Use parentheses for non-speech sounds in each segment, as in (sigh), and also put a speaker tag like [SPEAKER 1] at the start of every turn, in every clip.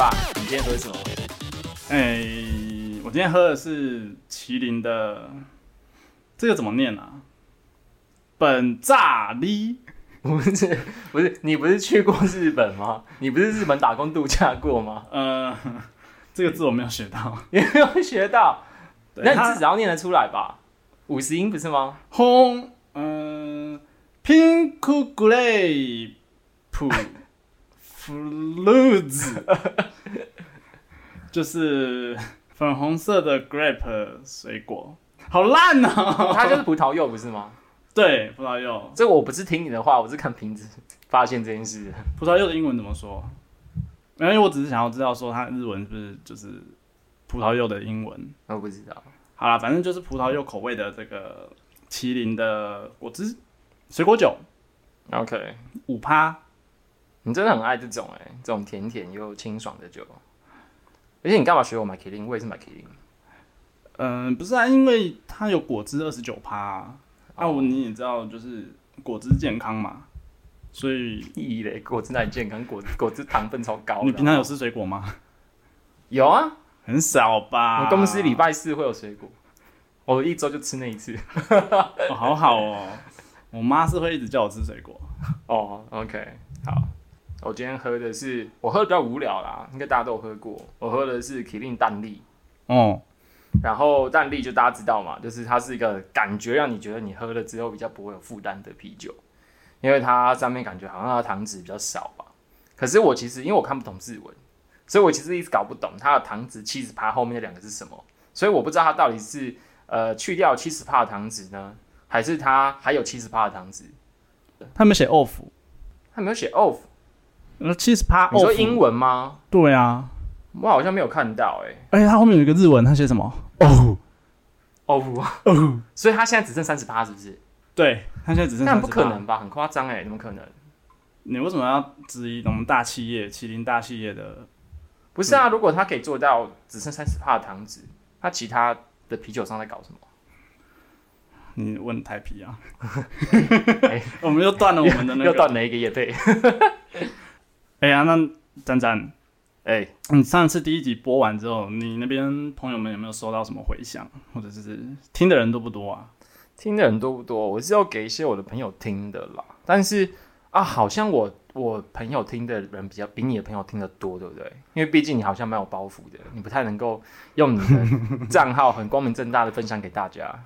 [SPEAKER 1] 吧，你今天喝什么？
[SPEAKER 2] 哎、我今天喝的是麒麟的，这个怎么念啊？本炸哩，
[SPEAKER 1] 不是不是，你不是去过日本吗？你不是日本打工度假过吗？
[SPEAKER 2] 呃，(laughs) 这个字我没有学到。(laughs)
[SPEAKER 1] 也没有学到，那你
[SPEAKER 2] 对它
[SPEAKER 1] 至少要念得出来吧？五十音不是吗？
[SPEAKER 2] 轰，嗯、pink grape fruits，(laughs) 就是粉红色的 grape 水果，好烂哦！
[SPEAKER 1] 它就是葡萄柚不是吗？(laughs)
[SPEAKER 2] 对葡萄柚，
[SPEAKER 1] 这个我不是听你的话，我是看瓶子发现这件事。
[SPEAKER 2] 葡萄柚的英文怎么说？因为我只是想要知道说它日文是不是就是葡萄柚的英文。
[SPEAKER 1] 我不知道，
[SPEAKER 2] 好啦，反正就是葡萄柚口味的这个麒麟的果汁水果酒
[SPEAKER 1] ，OK，
[SPEAKER 2] 五趴。
[SPEAKER 1] 你真的很爱这种哎、这种甜甜又清爽的酒。而且你干嘛学我买 k 林？我也是买 k 林。
[SPEAKER 2] 嗯，不是啊，因为它有果汁二十九趴啊，啊我你也知道，就是果汁健康嘛，所以 (laughs)
[SPEAKER 1] 意义嘞，果汁哪里健康？果果汁糖分超高。
[SPEAKER 2] 你平常有吃水果吗？
[SPEAKER 1] 有啊？
[SPEAKER 2] 很少吧。
[SPEAKER 1] 我公司礼拜四会有水果，我一周就吃那一次。
[SPEAKER 2] 哦好好哦，我妈是会一直叫我吃水果。(laughs)
[SPEAKER 1] 哦，OK，好。我今天喝的是，我喝的比较无聊啦，应该大家都有喝过。我喝的是 k 林蛋力，
[SPEAKER 2] 嗯，
[SPEAKER 1] 然后蛋力就大家知道嘛，就是它是一个感觉让你觉得你喝了之后比较不会有负担的啤酒，因为它上面感觉好像它的糖脂比较少吧。可是我其实因为我看不懂日文，所以我其实一直搞不懂它的糖脂七十帕后面那两个是什么，所以我不知道它到底是呃去掉七十帕的糖脂呢，还是它还有七十帕的糖脂？
[SPEAKER 2] 他们写 off，
[SPEAKER 1] 它没有写 off，
[SPEAKER 2] 那七十趴
[SPEAKER 1] 你说。英文吗？
[SPEAKER 2] 对啊，
[SPEAKER 1] 我好像没有看到哎、
[SPEAKER 2] 而且它后面有一个日文，它写什么？哦
[SPEAKER 1] off，
[SPEAKER 2] 哦，
[SPEAKER 1] 所以它现在只剩三十帕，是不是？
[SPEAKER 2] 对，它现在只剩。
[SPEAKER 1] 但不可能。吧，很夸张哎，怎么可能？
[SPEAKER 2] 你为什么要质疑我们大企业麒麟大企业的？
[SPEAKER 1] 不是啊，如果他可以做到只剩三十帕的糖脂，他其他的啤酒商在搞什么？
[SPEAKER 2] 你问台啤啊 (laughs) (laughs)
[SPEAKER 1] 哎？
[SPEAKER 2] 我们又断了我们的那个。
[SPEAKER 1] 又断了一个叶配。
[SPEAKER 2] 哎呀，那赞赞，
[SPEAKER 1] 哎、
[SPEAKER 2] 你上次第一集播完之后，你那边朋友们有没有收到什么回响，或者是听的人多不多啊？
[SPEAKER 1] 听的人多不多？我是要给一些我的朋友听的啦。但是啊，好像我我朋友听的人比较比你的朋友听的多，对不对？因为毕竟你好像蛮有包袱的，你不太能够用你的 (laughs) 账号很光明正大的分享给大家。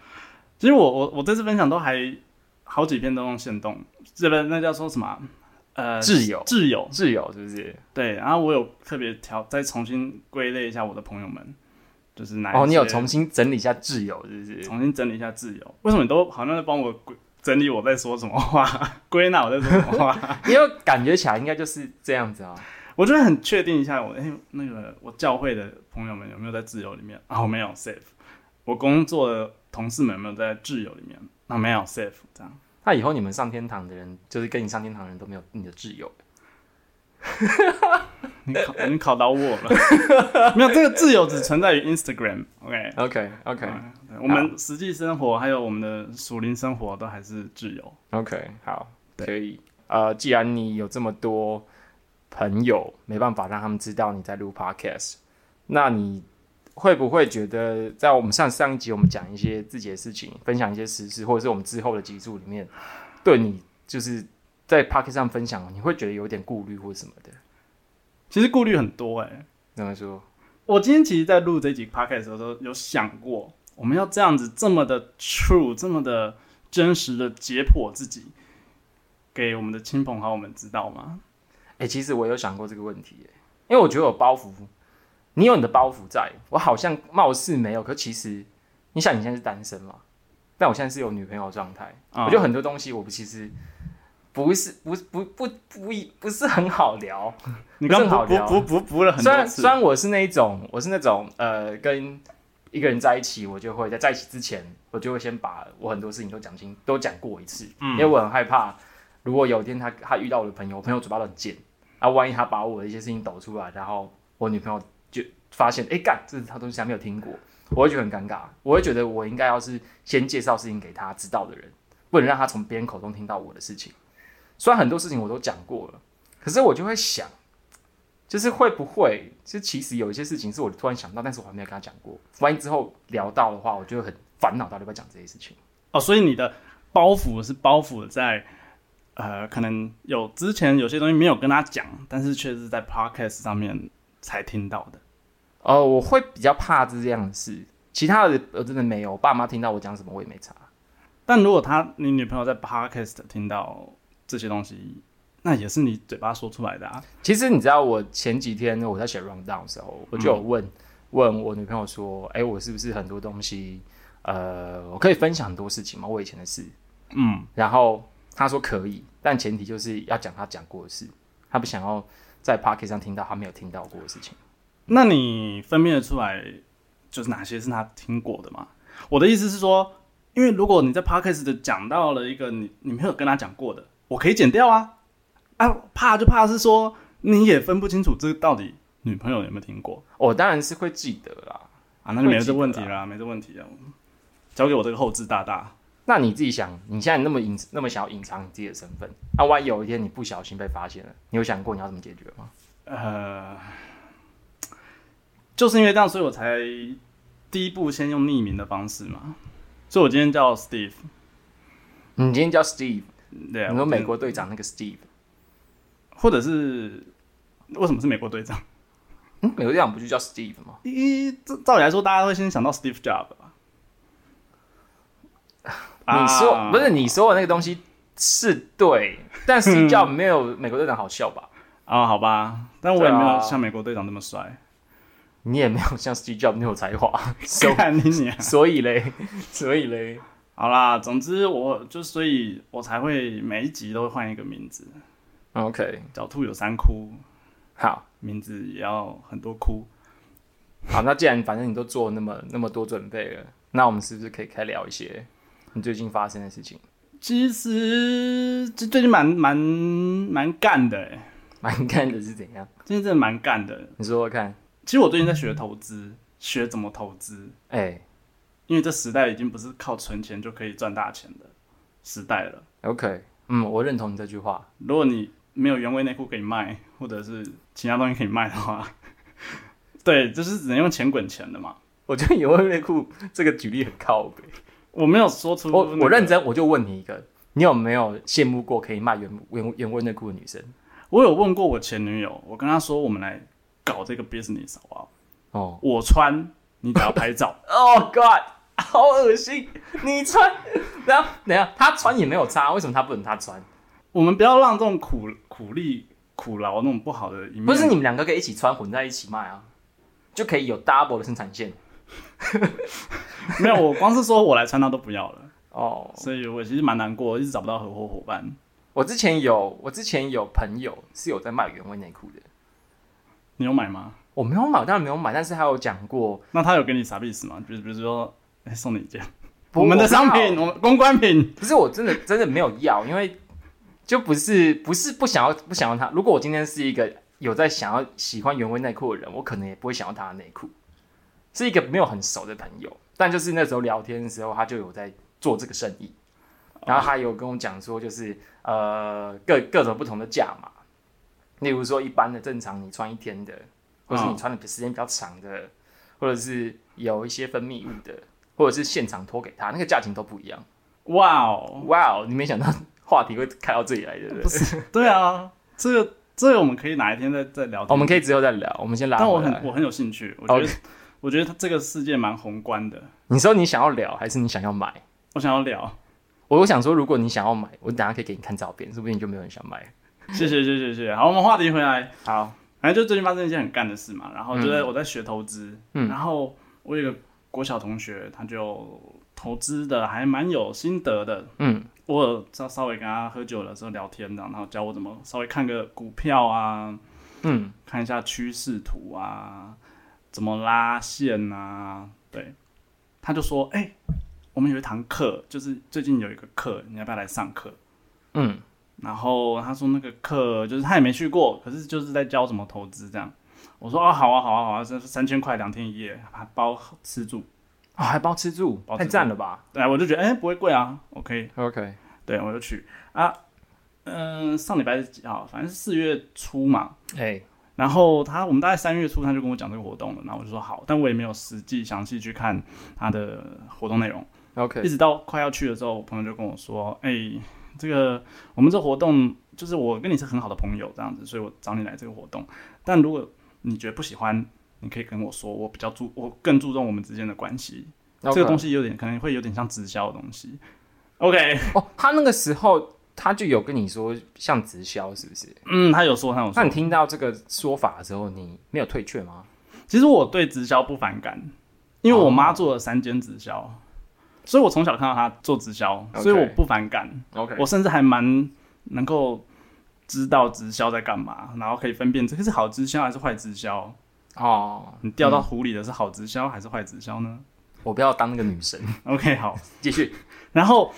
[SPEAKER 2] 其实我我我这次分享都还好几篇都用行动，这边那叫说什么啊？呃，
[SPEAKER 1] 挚友
[SPEAKER 2] 挚友，
[SPEAKER 1] 挚友是不是？
[SPEAKER 2] 对。然后我有特别调，再重新归类一下我的朋友们，就是哪
[SPEAKER 1] 哦，你有重新整理一下挚友是不是？
[SPEAKER 2] 重新整理一下挚友。为什么你都好像在帮我归整理我在说什么话，(laughs) 归纳我在说什么话？(laughs)
[SPEAKER 1] 因为感觉起来应该就是这样子啊。(laughs)
[SPEAKER 2] 我就会很确定一下我，哎、那个我教会的朋友们有没有在挚友里面？啊，我没有 safe。我工作的同事们有没有在挚友里面？啊，没有 safe。这样，
[SPEAKER 1] 那以后你们上天堂的人，就是跟你上天堂的人都没有你的挚友。(laughs)
[SPEAKER 2] 你考你考到我了。(laughs) 没有，这个自由只存在于 Instagram。OK，OK
[SPEAKER 1] OK
[SPEAKER 2] 嗯我们实际生活还有我们的属灵生活都还是自由。
[SPEAKER 1] OK，好，
[SPEAKER 2] 对
[SPEAKER 1] 可以。呃，既然你有这么多朋友，没办法让他们知道你在录 Podcast，那你会不会觉得，在我们上上一集我们讲一些自己的事情，分享一些实事，或者是我们之后的集数里面，对你就是在 Podcast 上分享，你会觉得有点顾虑或什么的？
[SPEAKER 2] 其实顾虑很多哎、
[SPEAKER 1] 怎么说？
[SPEAKER 2] 我今天其实，在录这集 podcast 的时候，有想过，我们要这样子这么的 true，这么的真实的解剖自己，给我们的亲朋好友们知道吗？
[SPEAKER 1] 哎、其实我有想过这个问题耶，因为我觉得有包袱，你有你的包袱在，我好像貌似没有，可其实你想你现在是单身嘛，但我现在是有女朋友的状态，
[SPEAKER 2] 啊。
[SPEAKER 1] 我觉得很多东西我不其实不是不不不不不是很好聊。(laughs)
[SPEAKER 2] 你刚
[SPEAKER 1] 不好聊。
[SPEAKER 2] 补补补补补了很
[SPEAKER 1] 虽然虽，然我是那一种，我是那种呃，跟一个人在一起，我就会在在一起之前，我就会先把我很多事情都讲清，都讲过一次，
[SPEAKER 2] 嗯。
[SPEAKER 1] 因为我很害怕，如果有一天他他遇到我的朋友，我朋友嘴巴都很贱，啊，万一他把我的一些事情抖出来，然后我女朋友就发现，哎、干，这是他东西还没有听过，我会觉得很尴尬，我会觉得我应该要是先介绍事情给他知道的人，不能让他从别人口中听到我的事情。虽然很多事情我都讲过了，可是我就会想，就是会不会，就其实有一些事情是我突然想到，但是我还没有跟他讲过。万一之后聊到的话，我就会很烦恼，到底要不要讲这些事情。
[SPEAKER 2] 哦，所以你的包袱是包袱在呃，可能有之前有些东西没有跟他讲，但是却是在 podcast 上面才听到的。
[SPEAKER 1] 哦，我会比较怕这样的事，其他的我真的没有。我爸妈听到我讲什么，我也没查。
[SPEAKER 2] 但如果他你女朋友在 podcast 听到这些东西，那也是你嘴巴说出来的啊。
[SPEAKER 1] 其实你知道，我前几天我在写 rundown 的时候，我就有问、问我女朋友说：“哎、我是不是很多东西，呃，我可以分享很多事情吗？我以前的事。”
[SPEAKER 2] 嗯，
[SPEAKER 1] 然后她说可以，但前提就是要讲她讲过的事，她不想要在 podcast 上听到她没有听到过的事情。
[SPEAKER 2] 那你分辨得出来，就是哪些是他听过的吗？我的意思是说，因为如果你在 podcast 的讲到了一个你你没有跟他讲过的，我可以剪掉啊。啊，怕就怕是说你也分不清楚这个到底女朋友有没有听过
[SPEAKER 1] 我当然是会记得啦。
[SPEAKER 2] 啊，那就没这问题啦，没这问题啊。交给我这个后置大大，
[SPEAKER 1] 那你自己想，你现在那么隐那么想要隐藏你自己的身份，那、万一有一天你不小心被发现了，你有想过你要怎么解决吗？
[SPEAKER 2] 呃，就是因为这样，所以我才第一步先用匿名的方式嘛。所以我今天叫 Steve，
[SPEAKER 1] 你今天叫 Steve，
[SPEAKER 2] 对啊，
[SPEAKER 1] 你说美国队长那个 Steve，
[SPEAKER 2] 或者是为什么是美国队长？
[SPEAKER 1] 嗯，美国队长不就叫 Steve 吗？
[SPEAKER 2] 一照照理来说，大家会先想到 Steve Jobs 吧？(laughs)
[SPEAKER 1] 你说、
[SPEAKER 2] 啊
[SPEAKER 1] 不是你说的那个东西是对，但 Steve (laughs) Jobs 没有美国队长好笑吧？
[SPEAKER 2] 啊？好吧，但我也没有像美国队长那么帅。
[SPEAKER 1] 你也没有像 Steve Jobs 那么有才华，(laughs) 所
[SPEAKER 2] 看你
[SPEAKER 1] 所以嘞，所以嘞，
[SPEAKER 2] 好啦，总之我就所以，我才会每一集都会换一个名字。
[SPEAKER 1] OK，
[SPEAKER 2] 狡兔有三窟，
[SPEAKER 1] 好。
[SPEAKER 2] 名字也要很多窟。
[SPEAKER 1] 好，那既然反正你都做那么那么多准备了，那我们是不是可以开聊一些你最近发生的事情？
[SPEAKER 2] 其实这最近蛮蛮蛮干的哎，
[SPEAKER 1] 蛮干的是怎样？
[SPEAKER 2] 最近真的蛮干的。
[SPEAKER 1] 你说说看。
[SPEAKER 2] 其实我最近在学投资，学怎么投资，
[SPEAKER 1] 哎、
[SPEAKER 2] 因为这时代已经不是靠存钱就可以赚大钱的时代了。
[SPEAKER 1] o k 嗯，我认同你这句话。
[SPEAKER 2] 如果你没有原味内裤可以卖，或者是其他东西可以卖的话，(laughs) 对，就是只能用钱滚钱的嘛。
[SPEAKER 1] 我觉得原味内裤这个举例很靠北。
[SPEAKER 2] 我没有说出、
[SPEAKER 1] 我我认，真，我就问你一个，你有没有羡慕过可以卖原原原味内裤的女生？
[SPEAKER 2] 我有问过我前女友，我跟她说我们来搞这个 business 好不好？
[SPEAKER 1] 哦
[SPEAKER 2] 我穿，你只要拍照。(laughs)
[SPEAKER 1] Oh God，好恶心！你穿，然后等下他穿也没有差，为什么他不能他穿？
[SPEAKER 2] 我们不要让这种苦苦力苦劳那种不好的一面。
[SPEAKER 1] 不是你们两个可以一起穿混在一起卖啊，就可以有 double 的生产线。(laughs)
[SPEAKER 2] 没有，我光是说我来穿，他都不要了，(laughs)
[SPEAKER 1] 哦，
[SPEAKER 2] 所以我其实蛮难过，一直找不到合伙伙伴。
[SPEAKER 1] 我之前有我之前有朋友是有在卖原味内裤的，
[SPEAKER 2] 你有买吗？
[SPEAKER 1] 我没有买，当然没有买，但是他有讲过
[SPEAKER 2] 那他有给你啥意思吗？比如比如说，哎、送你一件我们的商品，我们公关品。
[SPEAKER 1] 不是我真的真的没有要，因为就不是不是不想要不想要他。如果我今天是一个有在想要喜欢原味内裤的人，我可能也不会想要他的内裤。是一个没有很熟的朋友，但就是那时候聊天的时候，他就有在做这个生意，然后他有跟我讲说，就是呃各各种不同的价码，例如说一般的正常你穿一天的，或是你
[SPEAKER 2] 嗯
[SPEAKER 1] 穿的时间比较长的，或者是有一些分泌物的，或者是现场脱给他，那个价钱都不一样。
[SPEAKER 2] 哇哦，
[SPEAKER 1] 哇哦，你没想到 (laughs) 话题会开到这里来，对不对？
[SPEAKER 2] 不是，对啊，这个这个我们可以哪一天再再聊天。
[SPEAKER 1] 我们可以之后再聊，我们先拉
[SPEAKER 2] 但我。很我很有兴趣，我觉得我觉得它这个世界蛮宏观的，
[SPEAKER 1] 你说你想要聊，还是你想要买？
[SPEAKER 2] 我想要聊。
[SPEAKER 1] 我我想说，如果你想要买，我等下可以给你看照片，说不定就没有人想买。(laughs)
[SPEAKER 2] 谢谢谢谢谢谢。好，我们话题回来，
[SPEAKER 1] 好，
[SPEAKER 2] 反正就最近发生一件很干的事嘛，然后就在
[SPEAKER 1] 嗯。
[SPEAKER 2] 我在学投资，
[SPEAKER 1] 嗯。
[SPEAKER 2] 然后我有一个国小同学，他就投资的还蛮有心得的，
[SPEAKER 1] 嗯。
[SPEAKER 2] 我有稍稍微跟他喝酒的时候聊天，然后教我怎么稍微看个股票啊，
[SPEAKER 1] 嗯。
[SPEAKER 2] 看一下趋势图啊，怎么拉线啊，对，他就说，哎、我们有一堂课，就是最近有一个课，你要不要来上课？
[SPEAKER 1] 嗯
[SPEAKER 2] 然后他说那个课就是他也没去过，可是就是在教怎么投资这样。我说啊，好啊，好啊，好啊，这三千块两天一夜，还包吃住。
[SPEAKER 1] 哦，还包吃住，
[SPEAKER 2] 包吃
[SPEAKER 1] 太赞了吧
[SPEAKER 2] 对，我就觉得哎、不会贵啊
[SPEAKER 1] ，OK，？OK，
[SPEAKER 2] 对我就去啊。嗯、上礼拜是几号？反正是四月初嘛。
[SPEAKER 1] 哎、
[SPEAKER 2] 然后他我们大概三月初他就跟我讲这个活动了，然后我就说好，但我也没有实际详细去看他的活动内容。
[SPEAKER 1] OK，
[SPEAKER 2] 一直到快要去的时候，我朋友就跟我说：“哎、这个我们这活动就是我跟你是很好的朋友这样子，所以我找你来这个活动。但如果你觉得不喜欢，你可以跟我说，我比较注我更注重我们之间的关系。这个东
[SPEAKER 1] 西
[SPEAKER 2] 西有点可能会有点像直销的东西。OK，
[SPEAKER 1] 哦，他那个时候他就有跟你说像直销是不是？
[SPEAKER 2] 嗯，他有说，他有说
[SPEAKER 1] 那你，听到这个说法的时候，你没有退却吗？
[SPEAKER 2] 其实我对直销不反感，因为我妈做了三间直销，所以我从小看到他做直销所以我不反感。
[SPEAKER 1] OK，
[SPEAKER 2] 我甚至还蛮能够知道直销在干嘛，然后可以分辨这个是好直销还是坏直销。
[SPEAKER 1] 哦，
[SPEAKER 2] 你掉到湖里的是好直销还是坏直销呢、
[SPEAKER 1] 我不要当那个女神，(laughs)
[SPEAKER 2] OK，好。
[SPEAKER 1] 继续。
[SPEAKER 2] 然后，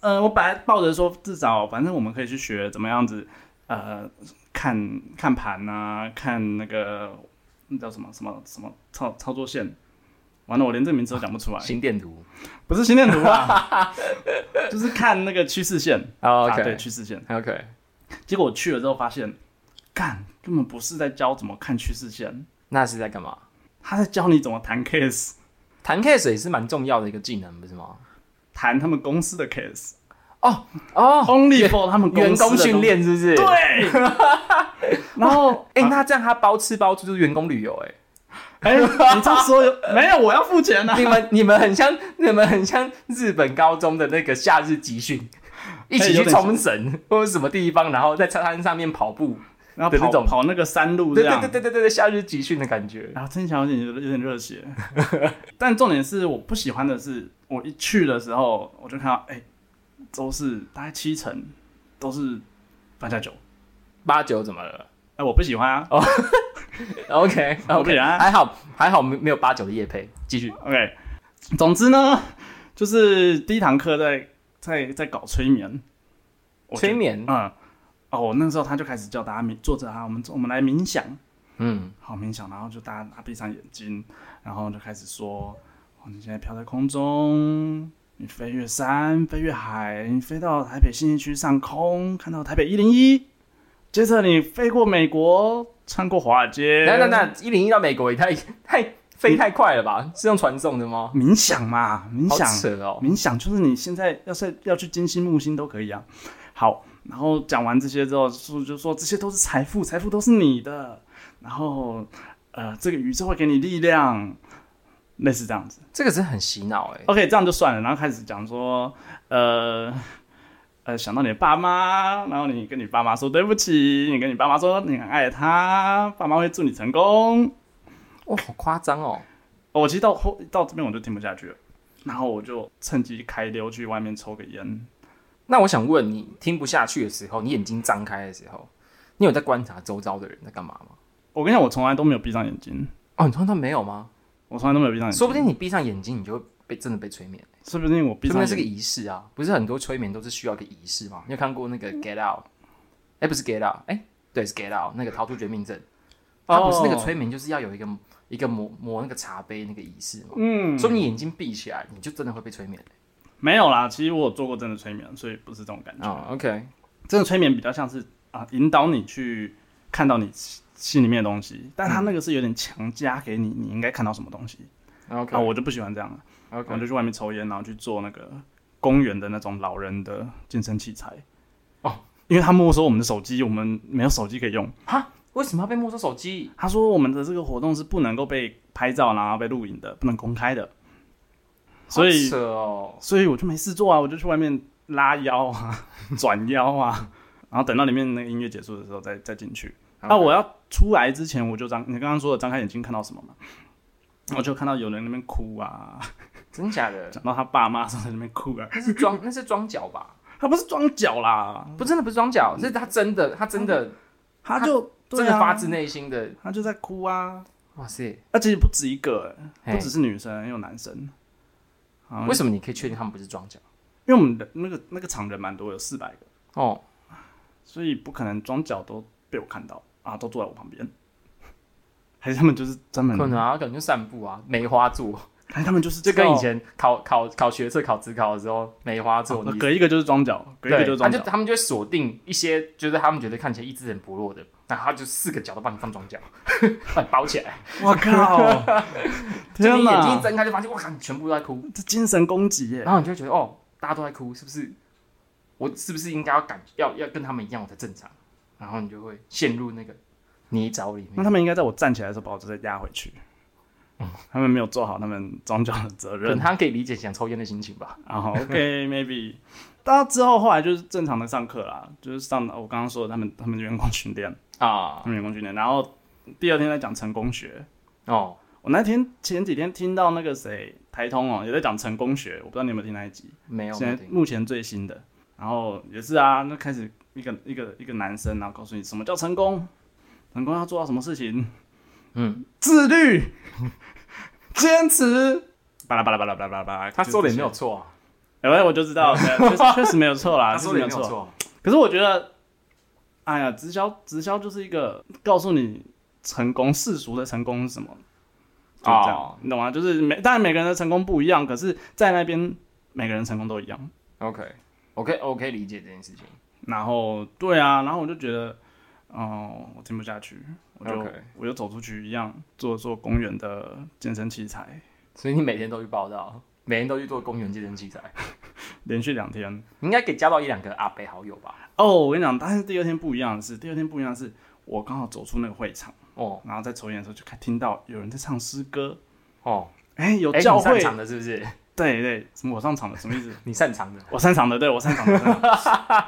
[SPEAKER 2] 呃，我本来抱着说，至少反正我们可以去学怎么样子，呃，看看盘啊，看那个那叫什么什么什么操操作线。完了，我连这个名字都讲不出来，
[SPEAKER 1] 心电图。
[SPEAKER 2] 不是心电图啊，(laughs) 就是看那个趋势线。
[SPEAKER 1] 哦
[SPEAKER 2] 啊，对趋势线。
[SPEAKER 1] OK，
[SPEAKER 2] 结果我去了之后发现，干根本不是在教怎么看趋势线，
[SPEAKER 1] 那是在干嘛？
[SPEAKER 2] 他在教你怎么谈 case，
[SPEAKER 1] 谈 case 也是蛮重要的一个技能，不是吗？
[SPEAKER 2] 谈他们公司的 case。
[SPEAKER 1] 哦哦
[SPEAKER 2] ，Only for 他们公
[SPEAKER 1] 员工训练是不是？
[SPEAKER 2] 对。(laughs) 然后，
[SPEAKER 1] 哎、
[SPEAKER 2] 哎、
[SPEAKER 1] 那这样他包吃包住就是员工旅游哎、
[SPEAKER 2] 哎、你这样说有没有？我要付钱啊！
[SPEAKER 1] 你们你们很像你们很像日本高中的那个夏日集训，一起去冲绳或者什么地方，然后在沙滩上面跑步，
[SPEAKER 2] 然后跑
[SPEAKER 1] 那种
[SPEAKER 2] 跑那个山路这
[SPEAKER 1] 对对
[SPEAKER 2] 样，
[SPEAKER 1] 对对对对对，夏日集训的感觉。
[SPEAKER 2] 然后听起来有点有有点热血。但重点是，我不喜欢的是，我一去的时候，我就看到，哎、都是大概七成都是八加九。
[SPEAKER 1] 八九怎么了
[SPEAKER 2] 哎、我不喜欢啊。
[SPEAKER 1] 哦？OK
[SPEAKER 2] 我不
[SPEAKER 1] OK，
[SPEAKER 2] 然
[SPEAKER 1] 还好还好没没有八九的夜配，继续。
[SPEAKER 2] OK，总之呢，就是第一堂课在在在搞催眠，
[SPEAKER 1] 催眠，
[SPEAKER 2] 嗯，哦，那时候他就开始叫大家冥坐着啊，我们我们来冥想，
[SPEAKER 1] 嗯，
[SPEAKER 2] 好冥想，然后就大家闭上眼睛，然后就开始说，哦，你现在飘在空中，你飞越山，飞越海，你飞到台北信义区上空，看到台北一零一，接着你飞过美国，穿过华尔街，
[SPEAKER 1] 那那那一零一到美国也太太飞太快了吧？是用传送的吗？
[SPEAKER 2] 冥想嘛，冥
[SPEAKER 1] 好
[SPEAKER 2] 想。
[SPEAKER 1] 扯哦。
[SPEAKER 2] 冥想就是你现在要是要去金星木星都可以啊。好，然后讲完这些之后，叔就说这些都是财富，财富都是你的。然后呃，这个宇宙会给你力量，类似这样子。
[SPEAKER 1] 这个是很洗脑哎、
[SPEAKER 2] OK，这样就算了。然后开始讲说，呃呃，想到你的爸妈，然后你跟你爸妈说对不起，你跟你爸妈说你很爱他，爸妈会祝你成功。
[SPEAKER 1] 哇，好夸张哦。
[SPEAKER 2] 我其实到后到这边我就听不下去了，然后我就趁机开溜去外面抽个烟。
[SPEAKER 1] 那我想问你，听不下去的时候，你眼睛张开的时候，你有在观察周遭的人在干嘛吗？
[SPEAKER 2] 我跟你讲，我从来都没有闭上眼睛，
[SPEAKER 1] 哦，你从来都没有吗？
[SPEAKER 2] 我从来都没有闭上眼睛。
[SPEAKER 1] 说不定你闭上眼睛，你就会被真的被催眠。
[SPEAKER 2] 说不定我闭上眼
[SPEAKER 1] 说不定是个仪式啊，不是很多催眠都是需要一个仪式吗？你有看过那个 Get Out？哎、不是 Get Out，哎、对，是 Get Out，那个逃出绝命镇。它不是那个催眠，就是要有一个一个磨磨那个茶杯那个仪式嘛。
[SPEAKER 2] 嗯，
[SPEAKER 1] 所以你眼睛闭起来，你就真的会被催眠。
[SPEAKER 2] 没有啦。其实我有做过真的催眠，所以不是这种感觉。
[SPEAKER 1] 哦，OK，
[SPEAKER 2] 真的催眠比较像是啊，引导你去看到你心里面的东西，但他那个是有点强加给你，你应该看到什么东西。
[SPEAKER 1] OK，
[SPEAKER 2] 啊，我就不喜欢这样了我就去外面抽烟，然后去做那个公园的那种老人的健身器材。
[SPEAKER 1] 哦，
[SPEAKER 2] 因为他没收我们的手机，我们没有手机可以用。
[SPEAKER 1] 哈，为什么要被没收手机？
[SPEAKER 2] 他说我们的这个活动是不能够被拍照，然后被录影的，不能公开的。所以
[SPEAKER 1] 哦，
[SPEAKER 2] 所以我就没事做啊，我就去外面拉腰啊、(laughs) 转腰啊，然后等到里面那个音乐结束的时候再再进去。那、我要出来之前，我就张你刚刚说的张开眼睛看到什么嘛？我就看到有人那边哭啊，(laughs)
[SPEAKER 1] 真假的？
[SPEAKER 2] 讲到他爸妈在那边哭啊，
[SPEAKER 1] 那是装那是装脚吧？(laughs)
[SPEAKER 2] 他不是装脚啦，
[SPEAKER 1] 不，真的不是装脚，是他真的他真的
[SPEAKER 2] 他就
[SPEAKER 1] 真的发自内心的。
[SPEAKER 2] 他就在哭啊，
[SPEAKER 1] 哇塞，
[SPEAKER 2] 那其实不止一个、
[SPEAKER 1] 嘿
[SPEAKER 2] 不只是女生，也有男生。啊
[SPEAKER 1] 为什么你可以确定他们不是装脚？
[SPEAKER 2] 因为我们的那个那个场人蛮多，有四百个，
[SPEAKER 1] 哦，
[SPEAKER 2] 所以不可能装脚都被我看到啊，都坐在我旁边，还是他们就是专门
[SPEAKER 1] 可能啊，可能就散步啊，梅花座，
[SPEAKER 2] 哎，他们就是
[SPEAKER 1] 就跟以前考考考学测、考职考的时候梅花座
[SPEAKER 2] 隔一个就是装脚，隔一个
[SPEAKER 1] 对，
[SPEAKER 2] 就是装脚。
[SPEAKER 1] 他就他们就会锁定一些，就是他们觉得看起来意志很薄弱的，然后他就四个脚都帮你放装脚，(laughs) 把你包起来。
[SPEAKER 2] 我靠！(laughs)
[SPEAKER 1] 就
[SPEAKER 2] 天
[SPEAKER 1] 你眼睛一，睁开就发现，哇靠，你全部都在哭，
[SPEAKER 2] 这精神攻击耶！
[SPEAKER 1] 然后你就会觉得，哦，大家都在哭，是不是？我是不是应该要感要要跟他们一样，我才正常？然后你就会陷入那个泥沼里面。
[SPEAKER 2] 那他们应该在我站起来的时候把我直接压回去。他们没有做好他们宗教的责任。
[SPEAKER 1] 他可以理解想抽烟的心情吧。
[SPEAKER 2] 然后 OK，maybe，到之后后来就是正常的上课啦，就是上我刚刚说的他们他们员工训练，
[SPEAKER 1] 啊
[SPEAKER 2] 他，们员工训练，然后第二天在讲成功学。
[SPEAKER 1] 哦，
[SPEAKER 2] 我那天前几天听到那个谁台通哦也在讲成功学，我不知道你有没有听那一集，
[SPEAKER 1] 没有，
[SPEAKER 2] 现在目前最新的，然后也是啊，那开始一个一个一个男生，然后告诉你什么叫成功，成功要做到什么事情，
[SPEAKER 1] 嗯，
[SPEAKER 2] 自律、坚持，巴拉巴拉巴拉巴拉巴拉，
[SPEAKER 1] 他说的也没有错啊，
[SPEAKER 2] 我就知道，确实 (laughs) 确实没有错啦，
[SPEAKER 1] 他说的没有
[SPEAKER 2] 错。可是我觉得，哎呀，直销直销就是一个告诉你成功世俗的成功是什么，就这样，
[SPEAKER 1] 哦。
[SPEAKER 2] 你懂吗？就是每当然每个人的成功不一样，可是在那边每个人成功都一样。
[SPEAKER 1] OK，OK，OK，理解这件事情。
[SPEAKER 2] 然后对啊，然后我就觉得，哦、我听不下去，我就我就走出去一样做做公园的健身器材，
[SPEAKER 1] 所以你每天都去报道，每天都去做公园健身器材，(laughs)
[SPEAKER 2] 连续两天。
[SPEAKER 1] 你应该可以加到一两个阿北好友吧？
[SPEAKER 2] 哦，我跟你讲，但是第二天不一样的是，第二天不一样的是，我刚好走出那个会场，
[SPEAKER 1] 哦。
[SPEAKER 2] 然后在抽烟的时候就看听到有人在唱诗歌，
[SPEAKER 1] 哦，
[SPEAKER 2] 哎、有
[SPEAKER 1] 哎，
[SPEAKER 2] 教会，
[SPEAKER 1] 的是不是？
[SPEAKER 2] 对对，什么我擅长的什么意思？(laughs)
[SPEAKER 1] 你擅长的。
[SPEAKER 2] 我擅长的，对我擅长的，擅长的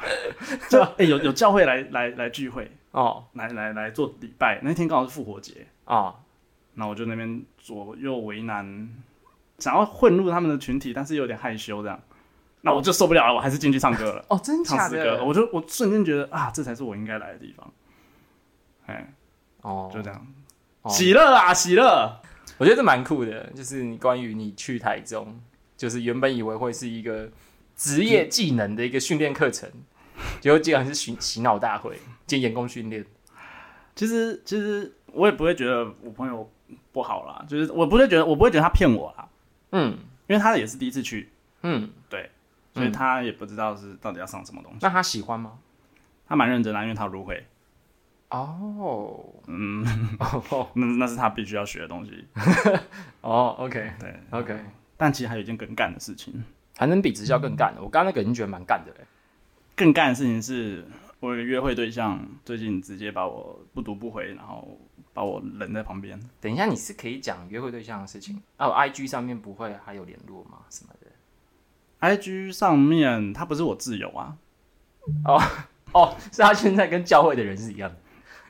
[SPEAKER 2] 就哎、有有教会来来来聚会，
[SPEAKER 1] 哦。
[SPEAKER 2] 来来来做礼拜，那天刚好是复活节，
[SPEAKER 1] 啊
[SPEAKER 2] 那我就那边左右为难，想要混入他们的群体，但是有点害羞这样，那我就受不了了，我还是进去唱歌了，
[SPEAKER 1] 哦，真假
[SPEAKER 2] 唱诗歌，我就我瞬间觉得啊，这才是我应该来的地方，哎，
[SPEAKER 1] 哦，
[SPEAKER 2] 就这样，
[SPEAKER 1] 哦。
[SPEAKER 2] 喜乐啊，喜乐，
[SPEAKER 1] 我觉得这蛮酷的，就是你关于你去台中，就是原本以为会是一个职业技能的一个训练课程，结果竟然是洗洗脑大会兼员工训练。
[SPEAKER 2] 其实其实我也不会觉得我朋友不好啦，就是我不会觉得我不会觉得他骗我啦，
[SPEAKER 1] 嗯
[SPEAKER 2] 因为他也是第一次去，
[SPEAKER 1] 嗯，对
[SPEAKER 2] 所以他也不知道是到底要上什么东西。
[SPEAKER 1] 那他喜欢吗？
[SPEAKER 2] 他蛮认真的啊，因为他有入会，
[SPEAKER 1] 哦
[SPEAKER 2] 嗯，
[SPEAKER 1] 哦 (laughs)
[SPEAKER 2] 那那是他必须要学的东西。
[SPEAKER 1] 哦，OK
[SPEAKER 2] 对
[SPEAKER 1] OK，
[SPEAKER 2] 但其实还有一件更干的事情，
[SPEAKER 1] 还能比直销更干的。我刚刚那个已经觉得蛮干的嘞。
[SPEAKER 2] 更干的事情是我有个约会对象，最近直接把我不读不回，然后把我冷在旁边。
[SPEAKER 1] 等一下，你是可以讲约会对象的事情哦，IG 上面不会还有联络吗？什么的
[SPEAKER 2] ？IG 上面他不是我自由啊，
[SPEAKER 1] 哦哦，是他现在跟教会的人是一样的。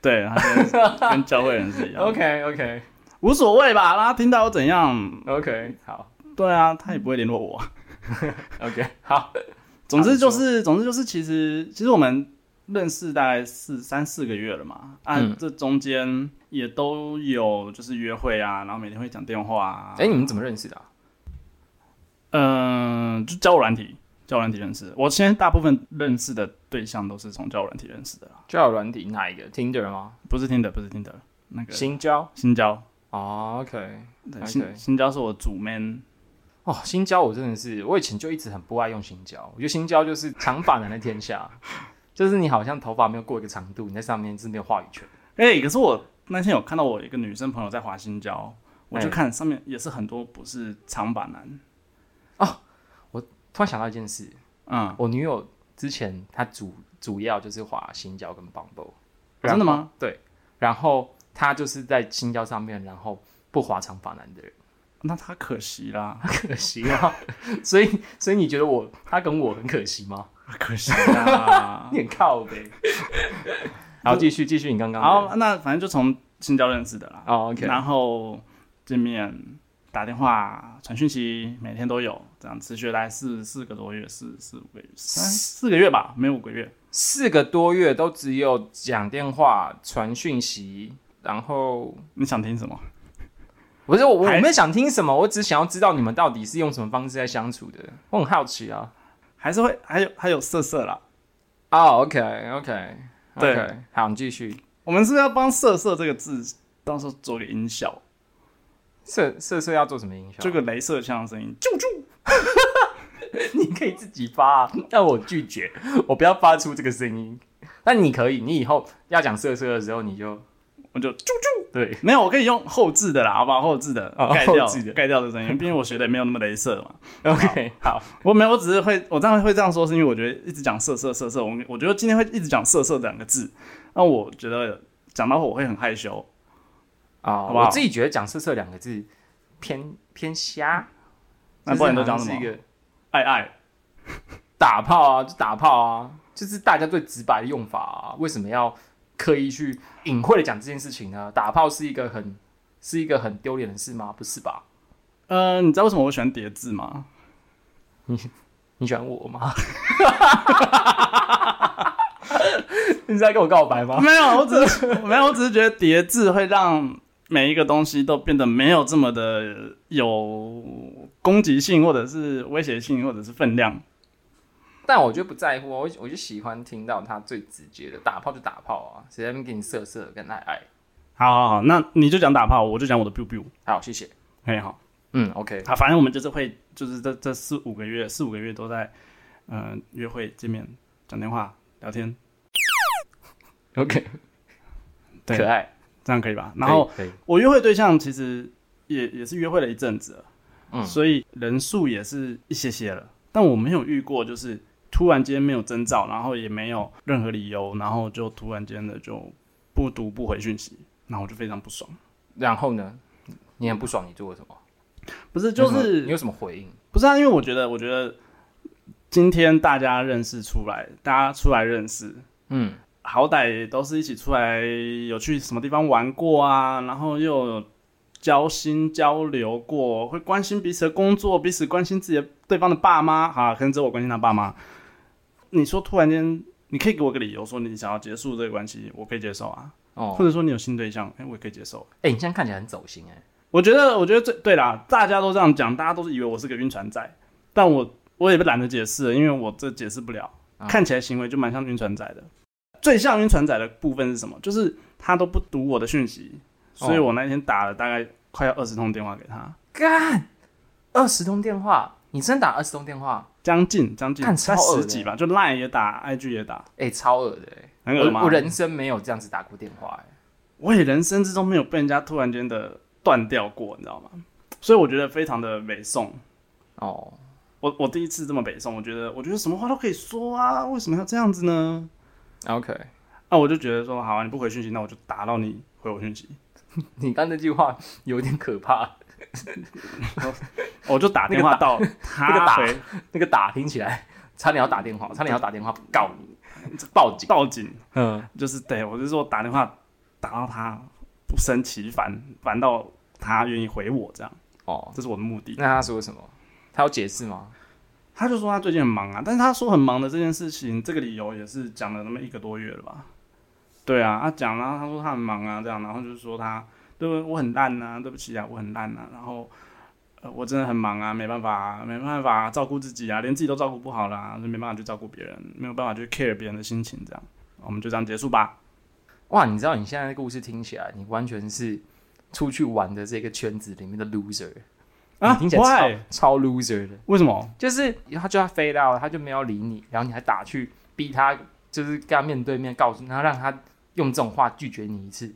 [SPEAKER 2] 对，他跟跟教会人是一样的 (laughs)
[SPEAKER 1] OK OK
[SPEAKER 2] 无所谓吧，让他听到又怎样
[SPEAKER 1] ？OK，好
[SPEAKER 2] 对啊，他也不会联络我。(laughs)
[SPEAKER 1] OK 好，(laughs)
[SPEAKER 2] 总之就是，总之就是，其实其实我们认识大概四三四个月了嘛，啊，
[SPEAKER 1] 嗯
[SPEAKER 2] 这中间也都有就是约会啊，然后每天会讲电话啊。
[SPEAKER 1] 哎、你们怎么认识的、啊？
[SPEAKER 2] 嗯、就交友软体，交友软体认识。我现在大部分认识的对象都是从交友软体认识的啦，
[SPEAKER 1] 交友软体哪一个？Tinder 吗？
[SPEAKER 2] 不是 Tinder，，不是 Tinder，，那个
[SPEAKER 1] 新交？
[SPEAKER 2] 新交，
[SPEAKER 1] 哦 OK
[SPEAKER 2] 新新交是我主 man，
[SPEAKER 1] 哦，新交我真的是，我以前就一直很不爱用新交，我觉得新交就是长发男的天下，就是你好像头发没有过一个长度，你在上面是没有话语权。
[SPEAKER 2] 哎、可是我那天有看到我一个女生朋友在滑新交，我就
[SPEAKER 1] 哎
[SPEAKER 2] 看上面也是很多不是长发男，哦，我
[SPEAKER 1] 突然想到一件事，
[SPEAKER 2] 嗯，
[SPEAKER 1] 我女友之前她主主要就是滑新交跟 Bumble，
[SPEAKER 2] 真的吗？
[SPEAKER 1] 对，然后她就是在新交上面，然后不滑长发男的人，
[SPEAKER 2] 那他可惜啦，(laughs)
[SPEAKER 1] 可惜啦？(laughs) 所以所以你觉得我他跟我很可惜吗？
[SPEAKER 2] 可惜啦。(laughs)
[SPEAKER 1] 你很靠呗。好，继续继续你刚刚的
[SPEAKER 2] 好，那反正就从新交认识的啦。
[SPEAKER 1] 哦，OK，
[SPEAKER 2] 然后见面、打电话、传讯息，每天都有，这样持续了大概四四个多月，四四五个月，三四个月吧，没有五个月。
[SPEAKER 1] 四个多月都只有讲电话、传讯息，然后
[SPEAKER 2] 你想听什么？
[SPEAKER 1] 不是我我
[SPEAKER 2] 还
[SPEAKER 1] 没有想听什么，我只想要知道你们到底是用什么方式在相处的，我很好奇啊。
[SPEAKER 2] 还是会还有还有色色啦。
[SPEAKER 1] 哦，OK OK，
[SPEAKER 2] 对，
[SPEAKER 1] 好，你继续。
[SPEAKER 2] 我们是不是要帮“色色”这个字到时候做个音效？
[SPEAKER 1] 色色色要做什么音效？
[SPEAKER 2] 这个镭射枪的声音，啾啾。(laughs)
[SPEAKER 1] 你可以自己发、啊，(laughs) 但我拒绝，我不要发出这个声音。但你可以，你以后要讲色色的时候，你就
[SPEAKER 2] 我就啾啾。
[SPEAKER 1] 对，
[SPEAKER 2] 没有，我可以用后置的啦，好不好？后置的
[SPEAKER 1] 哦
[SPEAKER 2] 盖掉
[SPEAKER 1] 后置的
[SPEAKER 2] 盖掉的声音，毕竟我学的也没有那么镭射嘛。(laughs)
[SPEAKER 1] OK，好，
[SPEAKER 2] 我没有，我只是会我这样会这样说，是因为我觉得一直讲色色色色，我我觉得今天会一直讲色色两个字，那我觉得讲到我会很害羞。
[SPEAKER 1] 啊、
[SPEAKER 2] 好不好
[SPEAKER 1] 我自己觉得讲“色色”两个字偏偏瞎，
[SPEAKER 2] 那不然你都讲什么爱爱，(laughs)
[SPEAKER 1] 打炮啊，就打炮啊，就是大家最直白的用法啊。为什么要刻意去隐晦的讲这件事情呢？打炮是一个很是一个很丢脸的事吗？不是吧？
[SPEAKER 2] 呃，你知道为什么我喜欢叠字吗？
[SPEAKER 1] 你你喜欢我吗？(laughs) 你是在跟我告白吗？
[SPEAKER 2] 没有，我只是没有，我只是觉得叠字会让每一个东西都变得没有这么的有攻击性，或者是威胁性，或者是分量。
[SPEAKER 1] 但我就不在乎，我我就喜欢听到他最直接的打炮就打炮啊，谁在那给你色色跟爱爱。
[SPEAKER 2] 好好好，那你就讲打炮，我就讲我的 biu biu。
[SPEAKER 1] 好，谢谢。
[SPEAKER 2] 嘿，好，
[SPEAKER 1] 嗯，OK，
[SPEAKER 2] 好，反正我们就是会，就是这这四五个月，四五个月都在，呃，约会、见面、讲电话、聊天
[SPEAKER 1] ，OK，(laughs)
[SPEAKER 2] 对
[SPEAKER 1] 可爱。
[SPEAKER 2] 这样可以吧？然后我约会对象其实也也是约会了一阵子了，
[SPEAKER 1] 嗯
[SPEAKER 2] 所以人数也是一些些了，但我没有遇过就是突然间没有征兆，然后也没有任何理由，然后就突然间的就不读不回讯息，然后我就非常不爽。
[SPEAKER 1] 然后呢？你很不爽，你做了什么？
[SPEAKER 2] 不是，就是
[SPEAKER 1] 你有什么回应？
[SPEAKER 2] 不是啊？因为我觉得，我觉得今天大家认识出来，大家出来认识，
[SPEAKER 1] 嗯，
[SPEAKER 2] 好歹都是一起出来有去什么地方玩过啊，然后又有交心交流过，会关心彼此的工作，彼此关心自己的对方的爸妈，哈，可能只有我关心他爸妈。你说突然间，你可以给我个理由说你想要结束这个关系，我可以接受啊，
[SPEAKER 1] 哦，
[SPEAKER 2] 或者说你有新对象，哎、我也可以接受。
[SPEAKER 1] 哎、你现在看起来很走心哎、
[SPEAKER 2] 我觉得，我觉得最对啦，大家都这样讲，大家都是以为我是个晕船仔，但我我也懒得解释了，因为我这解释不了，
[SPEAKER 1] 啊
[SPEAKER 2] 看起来行为就蛮像晕船仔的。最像晕船仔的部分是什么？就是他都不读我的讯息，所以我那天打了大概快要二十通电话给他，
[SPEAKER 1] 干二十通电话，你真打二十通电话？
[SPEAKER 2] 将近将近十几吧，就 Line 也打，IG 也打，
[SPEAKER 1] 哎、超恶的哎、
[SPEAKER 2] 很恶吗？
[SPEAKER 1] 我我人生没有这样子打过电话哎、
[SPEAKER 2] 我也人生之中没有被人家突然间的断掉过，你知道吗？所以我觉得非常的北宋。
[SPEAKER 1] 哦，
[SPEAKER 2] 我我第一次这么北宋，我觉得我觉得什么话都可以说啊，为什么要这样子呢
[SPEAKER 1] ？OK，
[SPEAKER 2] 那、我就觉得说，好啊，你不回讯息，那我就打到你回我讯息，(laughs)
[SPEAKER 1] 你刚那句话有点可怕，(laughs)
[SPEAKER 2] 我就打电话到
[SPEAKER 1] 那个 (laughs)
[SPEAKER 2] 他
[SPEAKER 1] 打那个打听起来差点要打电话，差点要打电话告你，报警。
[SPEAKER 2] 报警，
[SPEAKER 1] 嗯，
[SPEAKER 2] 就是对我就是说打电话打到他不生其烦烦到他愿意回我这样，
[SPEAKER 1] 哦，
[SPEAKER 2] 这是我的目的。
[SPEAKER 1] 那他说什么？他有解释吗？
[SPEAKER 2] 他就说他最近很忙啊，但是他说很忙的这件事情，这个理由也是讲了那么一个多月了吧？对啊，他讲了，他说他很忙啊，这样，然后就是说他对我很烂啊，对不起啊，我很烂啊，然后呃我真的很忙啊，没办法、啊，没办法、照顾自己啊，连自己都照顾不好啦，就没办法去照顾别人，没有办法去 care 别人的心情，这样，我们就这样结束吧。
[SPEAKER 1] 哇，你知道你现在的故事听起来，你完全是出去玩的这个圈子里面的 loser
[SPEAKER 2] 啊
[SPEAKER 1] 你听起来？超 loser 的，
[SPEAKER 2] 为什么？(laughs)
[SPEAKER 1] 就是他就要飞到，他就没有理你，然后你还打去逼他，就是跟他面对面告诉他，让他用这种话拒绝你一次。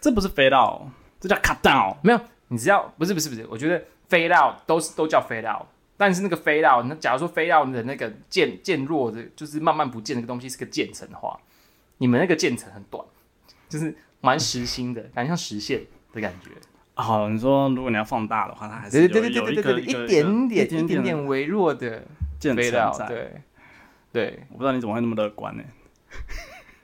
[SPEAKER 2] 这不是飞到，这叫 cut down。
[SPEAKER 1] 没有，你知道不是不是不是，我觉得飞到都是都叫飞到，但是那个飞到，那假如说飞到的那个渐渐弱的，就是慢慢不见那个东西是个渐层的话，你们那个渐层很短，就是蛮实心的，感觉像实线的感觉。(laughs)
[SPEAKER 2] 好，你说如果你要放大的话，它还是
[SPEAKER 1] 对
[SPEAKER 2] 有有一
[SPEAKER 1] 对对对对对
[SPEAKER 2] 一
[SPEAKER 1] 一点点
[SPEAKER 2] 一点
[SPEAKER 1] 点微弱的
[SPEAKER 2] 渐层在。
[SPEAKER 1] 对对
[SPEAKER 2] 我不知道你怎么会那么乐观呢、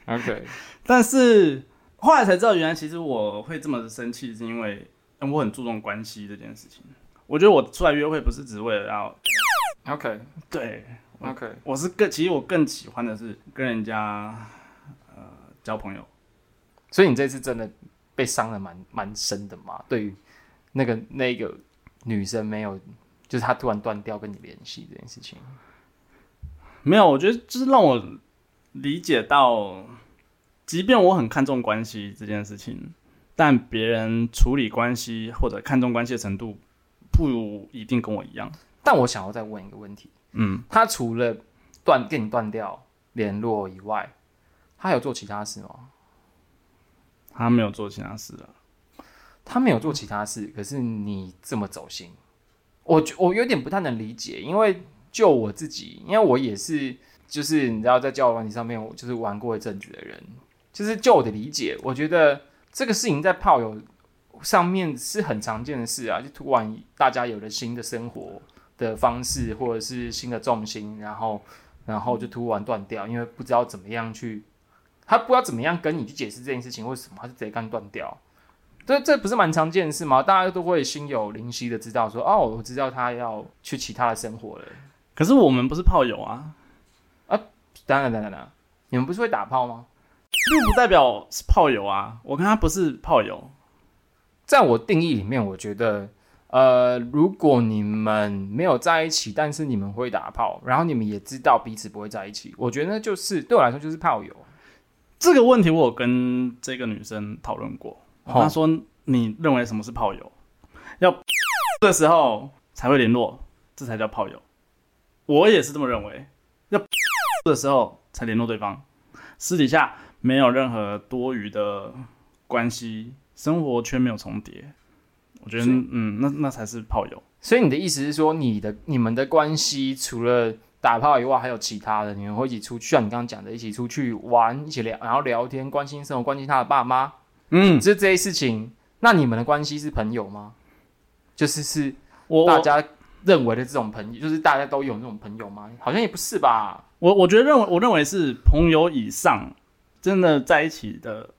[SPEAKER 1] ，OK，
[SPEAKER 2] 但是后来才知道，原来其实我会这么生气，是因为嗯我很注重关系这件事情。我觉得我出来约会不是只为了要
[SPEAKER 1] OK
[SPEAKER 2] 对
[SPEAKER 1] ，OK，
[SPEAKER 2] 我是更其实我更喜欢的是跟人家呃交朋友。
[SPEAKER 1] 所以你这次真的被伤的蛮蛮深的嘛？对于那个那个女生没有，就是她突然断掉跟你联系这件事情。
[SPEAKER 2] 没有，我觉得就是让我理解到，即便我很看重关系这件事情，但别人处理关系或者看重关系的程度不一定跟我一样。
[SPEAKER 1] 但我想要再问一个问题，
[SPEAKER 2] 嗯，
[SPEAKER 1] 他除了断跟你断掉联络以外，他有做其他事吗？
[SPEAKER 2] 他没有做其他事了。
[SPEAKER 1] 他没有做其他事，可是你这么走心，我我有点不太能理解，因为就我自己，因为我也是，就是你知道，在交友问题上面，我就是玩过一阵子的人，就是就我的理解，我觉得这个事情在炮友上面是很常见的事啊，就突然大家有了新的生活的方式，或者是新的重心，然后然后就突然断掉，因为不知道怎么样去，他不知道怎么样跟你去解释这件事情，为什么他就直接干断掉。这这不是蛮常见的事吗？大家都会心有灵犀的知道说，哦，我知道他要去其他的生活了。
[SPEAKER 2] 可是我们不是炮友啊，
[SPEAKER 1] 当然，当然，当然，你们不是会打炮吗？
[SPEAKER 2] 并不代表是炮友啊。我跟他不是炮友，
[SPEAKER 1] 在我定义里面，我觉得，呃，如果你们没有在一起，但是你们会打炮，然后你们也知道彼此不会在一起，我觉得那就是对我来说就是炮友。
[SPEAKER 2] 这个问题我有跟这个女生讨论过。她说：“你认为什么是炮友？要的时候才会联络，这才叫炮友。”我也是这么认为，要的时候才联络对方，私底下没有任何多余的关系，生活圈没有重叠。我觉得，嗯，那那才是炮友。
[SPEAKER 1] 所以你的意思是说，你的你们的关系除了打炮以外，还有其他的？你们会一起出去，像你刚刚讲的，一起出去玩，一起聊，然后聊天，关心生活，关心他的爸妈。
[SPEAKER 2] 嗯，
[SPEAKER 1] 这这些事情，那你们的关系是朋友吗？就是是大家认为的这种朋友，就是大家都有那种朋友吗？好像也不是吧。
[SPEAKER 2] 我我觉得认为我认为是朋友以上，真的在一起的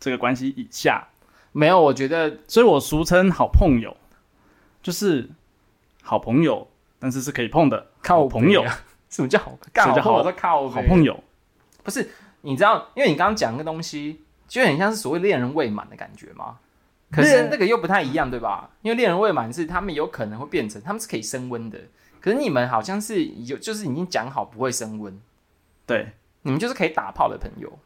[SPEAKER 2] 这个关系以下，
[SPEAKER 1] 没有，我觉得
[SPEAKER 2] 所以我俗称好朋友，就是好朋友，但是是可以碰的
[SPEAKER 1] 靠
[SPEAKER 2] 朋友
[SPEAKER 1] 什么叫好干好
[SPEAKER 2] 什么叫
[SPEAKER 1] 靠
[SPEAKER 2] 好朋友。
[SPEAKER 1] 不是，你知道，因为你刚刚讲那个东西，就很像是所谓恋人未满的感觉吗。可是那个又不太一样，对吧？因为恋人未满是他们有可能会变成，他们是可以升温的。可是你们好像是有，就是已经讲好不会升温，
[SPEAKER 2] 对，
[SPEAKER 1] 你们就是可以打炮的朋友，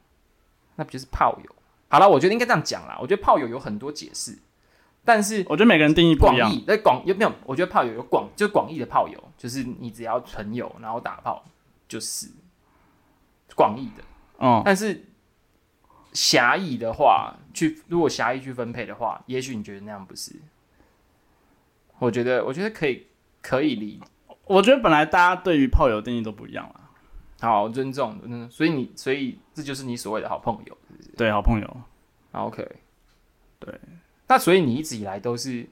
[SPEAKER 1] 那不就是炮友？好了，我觉得应该这样讲啦。我觉得炮友有很多解释，但是
[SPEAKER 2] 我觉得每个人定义不一样。
[SPEAKER 1] 广义在广有没有？我觉得炮友有广，就广义的炮友，就是你只要纯友，然后打炮，就是广义的。
[SPEAKER 2] 嗯，
[SPEAKER 1] 但是狭义的话，去如果狭义去分配的话，也许你觉得那样不是？我觉得，我觉得可以可以理，
[SPEAKER 2] 我觉得本来大家对于炮友定义都不一样啦。
[SPEAKER 1] 好尊重，嗯，所以你所以这就是你所谓的好朋友
[SPEAKER 2] 对，好朋友
[SPEAKER 1] ，，OK，
[SPEAKER 2] 对，
[SPEAKER 1] 那所以你一直以来都是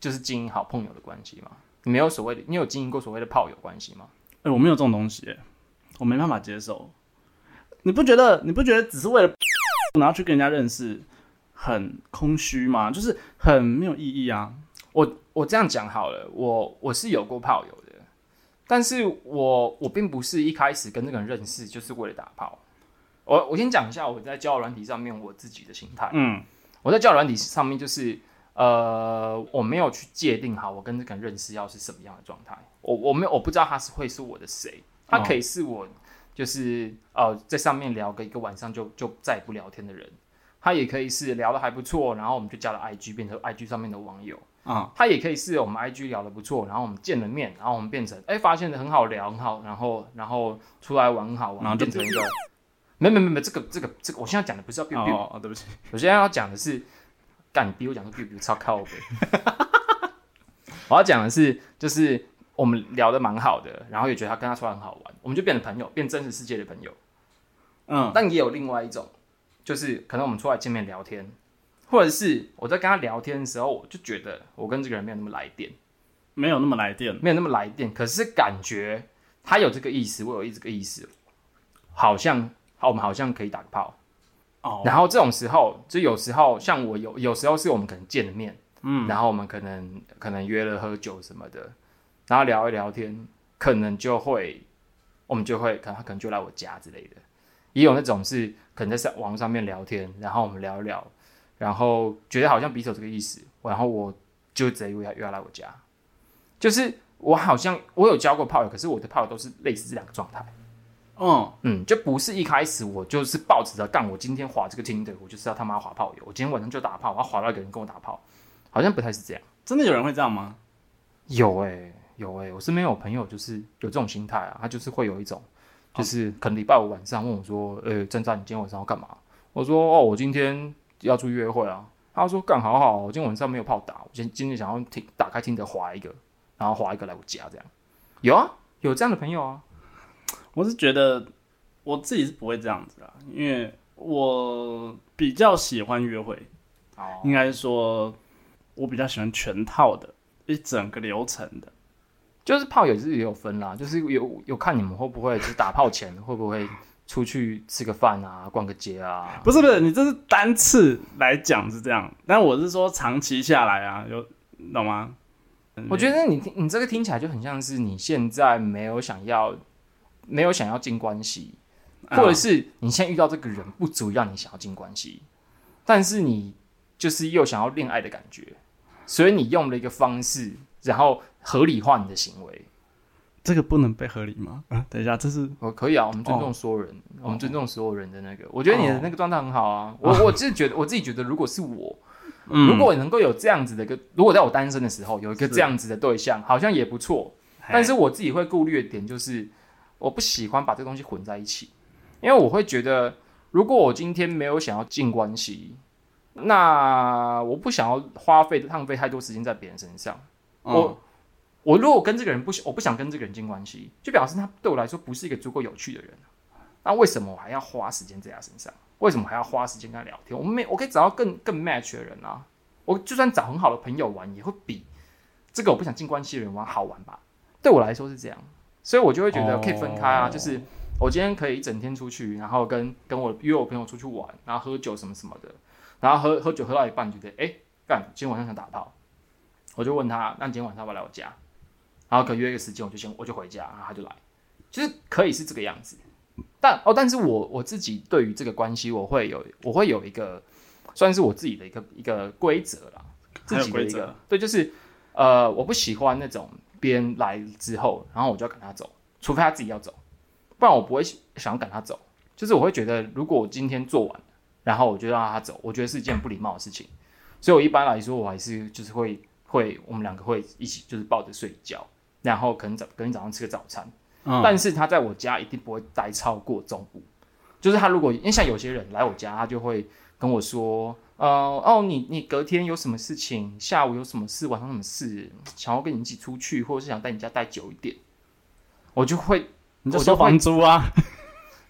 [SPEAKER 1] 就是经营好朋友的关系吗？你没有所谓的，你有经营过所谓的炮友关系吗？
[SPEAKER 2] 哎、我没有这种东西、欸，我没办法接受。你不觉得？你不觉得只是为了然后去跟人家认识，很空虚吗？就是很没有意义啊。
[SPEAKER 1] 我我这样讲好了，我我是有过炮友的，但是我我并不是一开始跟这个人认识就是为了打炮。我我先讲一下我在交友软体上面我自己的心态。
[SPEAKER 2] 嗯，
[SPEAKER 1] 我在交友软体上面就是呃，我没有去界定好我跟这个人认识要是什么样的状态。我我没有我不知道他是会是我的谁，他可以是我就是呃在上面聊个一个晚上就就再也不聊天的人，他也可以是聊的还不错，然后我们就加了 IG 变成 IG 上面的网友。
[SPEAKER 2] 啊，
[SPEAKER 1] 他也可以是我们 IG 聊得不错，然后我们见了面，然后我们变成哎、发现的很好聊，很好，然后然后出来玩很好玩，
[SPEAKER 2] 然后
[SPEAKER 1] 变成一个，没没没没，这个这个这个，我现在讲的不是要 biu biu，、
[SPEAKER 2] 哦哦，对不起，
[SPEAKER 1] 我现在要讲的是，干你逼我讲说 biu biu 超靠背，(laughs) 我要讲的是就是我们聊得蛮好的，然后也觉得他跟他出来很好玩，我们就变成朋友，变真实世界的朋友。
[SPEAKER 2] 嗯，
[SPEAKER 1] 但也有另外一种，就是可能我们出来见面聊天，或者是我在跟他聊天的时候，我就觉得我跟这个人没有那么来电。
[SPEAKER 2] 没有那么来电。
[SPEAKER 1] 没有那么来电，可是感觉他有这个意思，我有这个意思，好像好，我们好像可以打个炮。
[SPEAKER 2] 哦，
[SPEAKER 1] 然后这种时候，就有时候像我有有时候是我们可能见了面，
[SPEAKER 2] 嗯，
[SPEAKER 1] 然后我们可能可能约了喝酒什么的，然后聊一聊天，可能就会我们就会可能他可能就来我家之类的，也有那种是可能在上网上面聊天，然后我们聊一聊，然后觉得好像彼此有这个意思，然后我就直接约他约他来我家，就是我好像我有交过炮友，可是我的炮友都是类似这两个状态。
[SPEAKER 2] 嗯，
[SPEAKER 1] 嗯，就不是一开始我就是抱着干，我今天划这个听的，我就是要他妈划炮友，我今天晚上就打炮，我要滑到一个人跟我打炮，好像不太是这样。
[SPEAKER 2] 真的有人会这样吗？
[SPEAKER 1] 有哎、有哎、我身边有朋友就是有这种心态啊，他就是会有一种，就是可能礼拜五晚上问我说，呃、郑战，你今天晚上要干嘛？我说哦，我今天要出去约会啊。他说干好好，我今天晚上没有炮打，我今今天想要听打开听的滑一个，然后划一个来我家这样。有啊，有这样的朋友啊。
[SPEAKER 2] 我是觉得我自己是不会这样子啦，因为我比较喜欢约会，
[SPEAKER 1] 哦，
[SPEAKER 2] 应该说我比较喜欢全套的，一整个流程的。
[SPEAKER 1] 就是炮友是也有分啦，就是有有看你们会不会就是打炮前会不会出去吃个饭啊，逛个街啊？
[SPEAKER 2] 不是不是，你这是单次来讲是这样，但我是说长期下来啊，有懂吗？
[SPEAKER 1] 我觉得你听你这个听起来就很像是你现在没有想要没有想要进关系，
[SPEAKER 2] 啊
[SPEAKER 1] 或者是你现在遇到这个人不足以让你想要进关系，但是你就是又想要恋爱的感觉，所以你用了一个方式，然后合理化你的行为。
[SPEAKER 2] 这个不能被合理吗？啊，等一下，这是
[SPEAKER 1] 哦，可以啊，我们尊重所有人，我们尊重所有人的那个。我觉得你的那个状态很好啊，我我自己觉得，我自己觉得，如果是我，如果能够有这样子的一个，如果在我单身的时候有一个这样子的对象，好像也不错。但是我自己会顾虑的点就是，我不喜欢把这个东西混在一起，因为我会觉得，如果我今天没有想要进关系，那我不想要花费浪费太多时间在别人身上。
[SPEAKER 2] 哦。
[SPEAKER 1] 我我如果跟这个人不喜，我不想跟这个人进关系，就表示他对我来说不是一个足够有趣的人。那为什么我还要花时间在他身上？为什么还要花时间跟他聊天？我没，我可以找到更更 match 的人啊！我就算找很好的朋友玩，也会比这个我不想进关系的人玩好玩吧？对我来说是这样，所以我就会觉得可以分开啊。
[SPEAKER 2] 哦
[SPEAKER 1] 就是我今天可以一整天出去，然后跟跟我约我朋友出去玩，然后喝酒什么什么的，然后喝喝酒喝到一半，觉得哎干，今天晚上想打炮，我就问他，那你今天晚上要不要来我家？然后可能约一个时间，我就先我就回家，然后他就来，就是可以是这个样子。但哦，但是我我自己对于这个关系，我会有我会有一个算是我自己的一个一个规则啦，自己的一个对，就是呃，我不喜欢那种别人来之后，然后我就要赶他走，除非他自己要走，不然我不会想要赶他走。就是我会觉得，如果我今天做完，然后我就让他走，我觉得是一件不礼貌的事情。所以我一般来说，我还是就是会会我们两个会一起就是抱着睡觉，然后可能早隔天早上吃个早餐。
[SPEAKER 2] 嗯
[SPEAKER 1] 但是他在我家一定不会待超过中午。就是他如果因为像有些人来我家，他就会跟我说，呃，哦，你你隔天有什么事情，下午有什么事，晚上有什么事，想要跟你一起出去，或者是想在你家待久一点，我就会
[SPEAKER 2] 你就收
[SPEAKER 1] 我就会
[SPEAKER 2] 房租啊，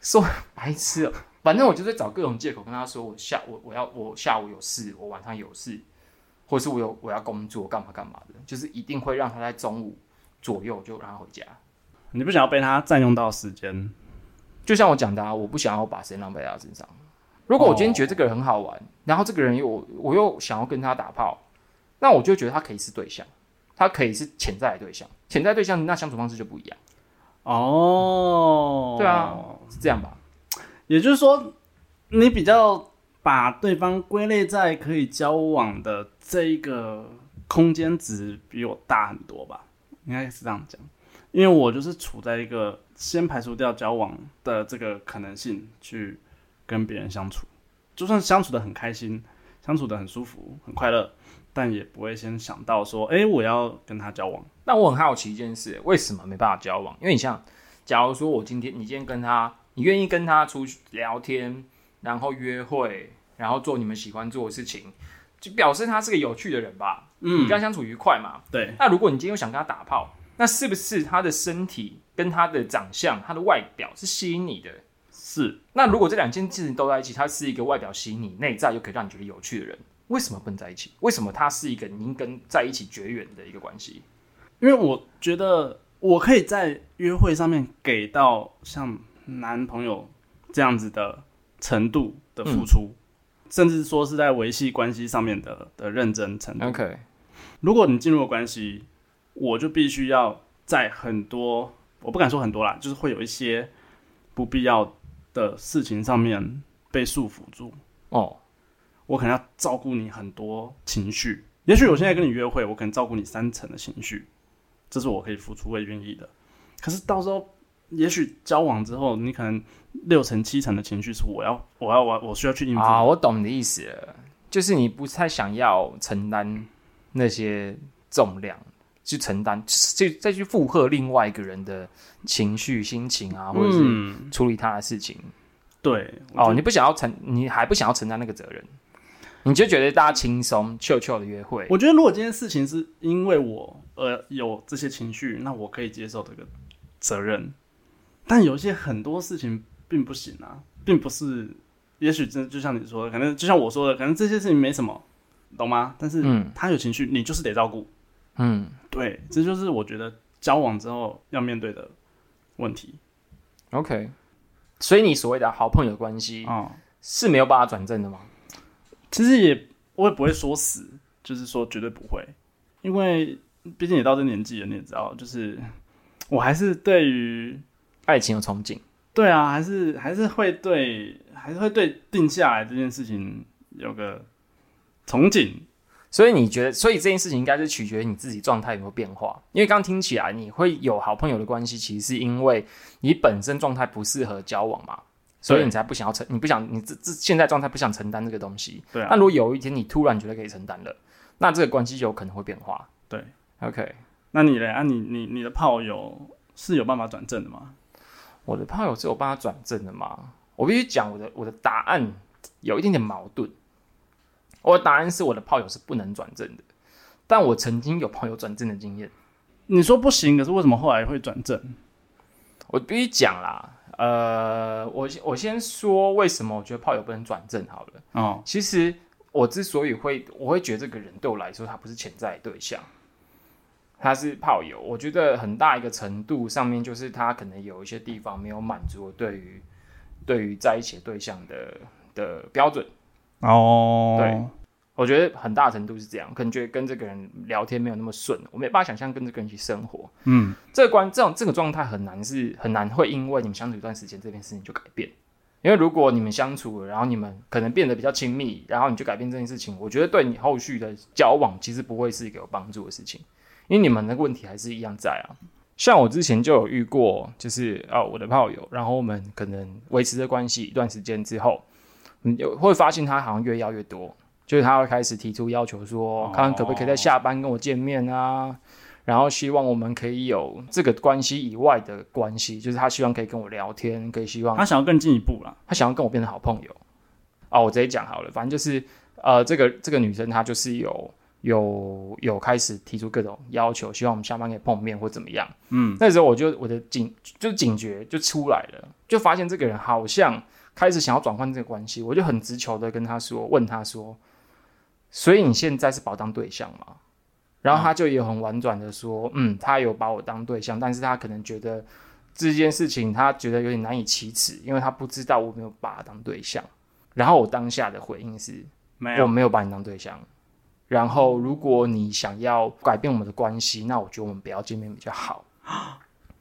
[SPEAKER 1] 说白痴哦，反正我就是找各种借口跟他说，我下我我要我下午有事，我晚上有事，或者是我有我要工作干嘛干嘛的，就是一定会让他在中午左右就让他回家。
[SPEAKER 2] 你不想要被他占用到时间，
[SPEAKER 1] 就像我讲的、啊，我不想要把时间浪费在他身上。如果我今天觉得这个人很好玩，然后这个人又我又想要跟他打炮，那我就觉得他可以是对象，他可以是潜在的对象，潜在对象那相处方式就不一样，
[SPEAKER 2] 哦，
[SPEAKER 1] 对啊，是这样吧？
[SPEAKER 2] 也就是说，你比较把对方归类在可以交往的这一个空间值比我大很多吧，应该是这样讲。因为我就是处在一个先排除掉交往的这个可能性，去跟别人相处，就算相处的很开心，相处的很舒服、很快乐，但也不会先想到说，哎、我要跟他交往。
[SPEAKER 1] 那我很好奇一件事，为什么没办法交往？因为你像，假如说我今天你今天跟他，你愿意跟他出去聊天，然后约会，然后做你们喜欢做的事情，就表示他是个有趣的人吧？你
[SPEAKER 2] 嗯
[SPEAKER 1] 跟，他相处愉快嘛？
[SPEAKER 2] 对，
[SPEAKER 1] 那如果你今天又想跟他打炮，那是不是他的身体跟他的长相、他的外表是吸引你的？
[SPEAKER 2] 是
[SPEAKER 1] 那如果这两件事情都在一起，他是一个外表吸引你、内在又可以让你觉得有趣的人，为什么不能在一起？为什么他是一个您跟在一起绝缘的一个关系？
[SPEAKER 2] 因为我觉得我可以在约会上面给到像男朋友这样子的程度的付出，甚至说是在维系关系上面的的认真程度。
[SPEAKER 1] OK，
[SPEAKER 2] 如果你进入了关系，我就必须要在很多，我不敢说很多啦，就是会有一些不必要的事情上面被束缚住。
[SPEAKER 1] 哦，
[SPEAKER 2] 我可能要照顾你很多情绪。也许我现在跟你约会，我可能照顾你三层的情绪，这是我可以付出、我也愿意的。可是到时候也许交往之后，你可能六成七成的情绪是我要我要我我需要去应付。
[SPEAKER 1] 啊，我懂你的意思了，就是你不太想要承担那些重量，去承担，去再去负荷另外一个人的情绪、心情啊，或者是
[SPEAKER 2] 嗯，
[SPEAKER 1] 处理他的事情。
[SPEAKER 2] 对，
[SPEAKER 1] 哦，你不想要承，你还不想要承担那个责任，你就觉得大家轻松、悄悄的约会。
[SPEAKER 2] 我觉得如果这件事情是因为我呃有这些情绪，那我可以接受这个责任。但有一些很多事情并不行啊，并不是，也许真就像你说的，可能就像我说的，可能这些事情没什么，懂吗？但是
[SPEAKER 1] 嗯
[SPEAKER 2] 他有情绪，你就是得照顾。
[SPEAKER 1] 嗯
[SPEAKER 2] 对，这就是我觉得交往之后要面对的问题
[SPEAKER 1] ，OK。所以你所谓的好朋友关系
[SPEAKER 2] 啊、
[SPEAKER 1] 是没有办法转正的吗？
[SPEAKER 2] 其实也我也不会说死，就是说绝对不会，因为毕竟也到这年纪了，你也知道，就是我还是对于
[SPEAKER 1] 爱情有憧憬，
[SPEAKER 2] 对啊，还是还是会对，还是会对定下来这件事情有个憧憬。
[SPEAKER 1] 所以你觉得，所以这件事情应该是取决于你自己状态有没有变化。因为刚刚听起来，你会有好朋友的关系，其实是因为你本身状态不适合交往嘛，所以你才不想要承，你不想你这这现在状态不想承担这个东西。
[SPEAKER 2] 对啊
[SPEAKER 1] 那，如果有一天你突然觉得可以承担了，那这个关系就有可能会变化。
[SPEAKER 2] 对
[SPEAKER 1] ，OK，
[SPEAKER 2] 那你嘞？啊你，你你的炮友是有办法转正的吗？
[SPEAKER 1] 我的炮友是有帮他转正的吗？我必须讲我的我的答案有一点点矛盾。我的答案是我的炮友是不能转正的，但我曾经有炮友转正的经验。
[SPEAKER 2] 你说不行，可是为什么后来会转正？
[SPEAKER 1] 我必须讲啦，呃，我我先说为什么我觉得炮友不能转正好了。
[SPEAKER 2] 哦，
[SPEAKER 1] 其实我之所以会我会觉得这个人对我来说他不是潜在的对象，他是炮友。我觉得很大一个程度上面就是他可能有一些地方没有满足我对于对于在一起的对象的的标准。
[SPEAKER 2] 哦，
[SPEAKER 1] 对，我觉得很大程度是这样，可能觉得跟这个人聊天没有那么顺，我没办法想象跟这个人一起生活。
[SPEAKER 2] 嗯，
[SPEAKER 1] 这个关这种这个状态很难是很难会因为你们相处一段时间这件事情就改变，因为如果你们相处了，然后你们可能变得比较亲密，然后你就改变这件事情，我觉得对你后续的交往其实不会是一个有帮助的事情，因为你们的问题还是一样在啊。像我之前就有遇过，就是啊我的炮友，然后我们可能维持的关系一段时间之后，嗯，就会发现他好像越要越多，就是他会开始提出要求说，看可不可以在下班跟我见面啊，然后希望我们可以有这个关系以外的关系，就是他希望可以跟我聊天，可以希望
[SPEAKER 2] 他想要更进一步了。
[SPEAKER 1] 他想要跟我变成好朋友。哦，我直接讲好了，反正就是呃，这个这个女生她就是有有有开始提出各种要求，希望我们下班可以碰面或怎么样。
[SPEAKER 2] 嗯，
[SPEAKER 1] 那时候我就我的警就警觉就出来了，就发现这个人好像开始想要转换这个关系，我就很直球的跟他说，问他说，所以你现在是把我当对象吗？然后他就也很婉转的说，嗯，他有把我当对象，但是他可能觉得这件事情他觉得有点难以启齿，因为他不知道我没有把他当对象。然后我当下的回应是，
[SPEAKER 2] 没有，
[SPEAKER 1] 我没有把你当对象。然后，如果你想要改变我们的关系，那我觉得我们不要见面比较好。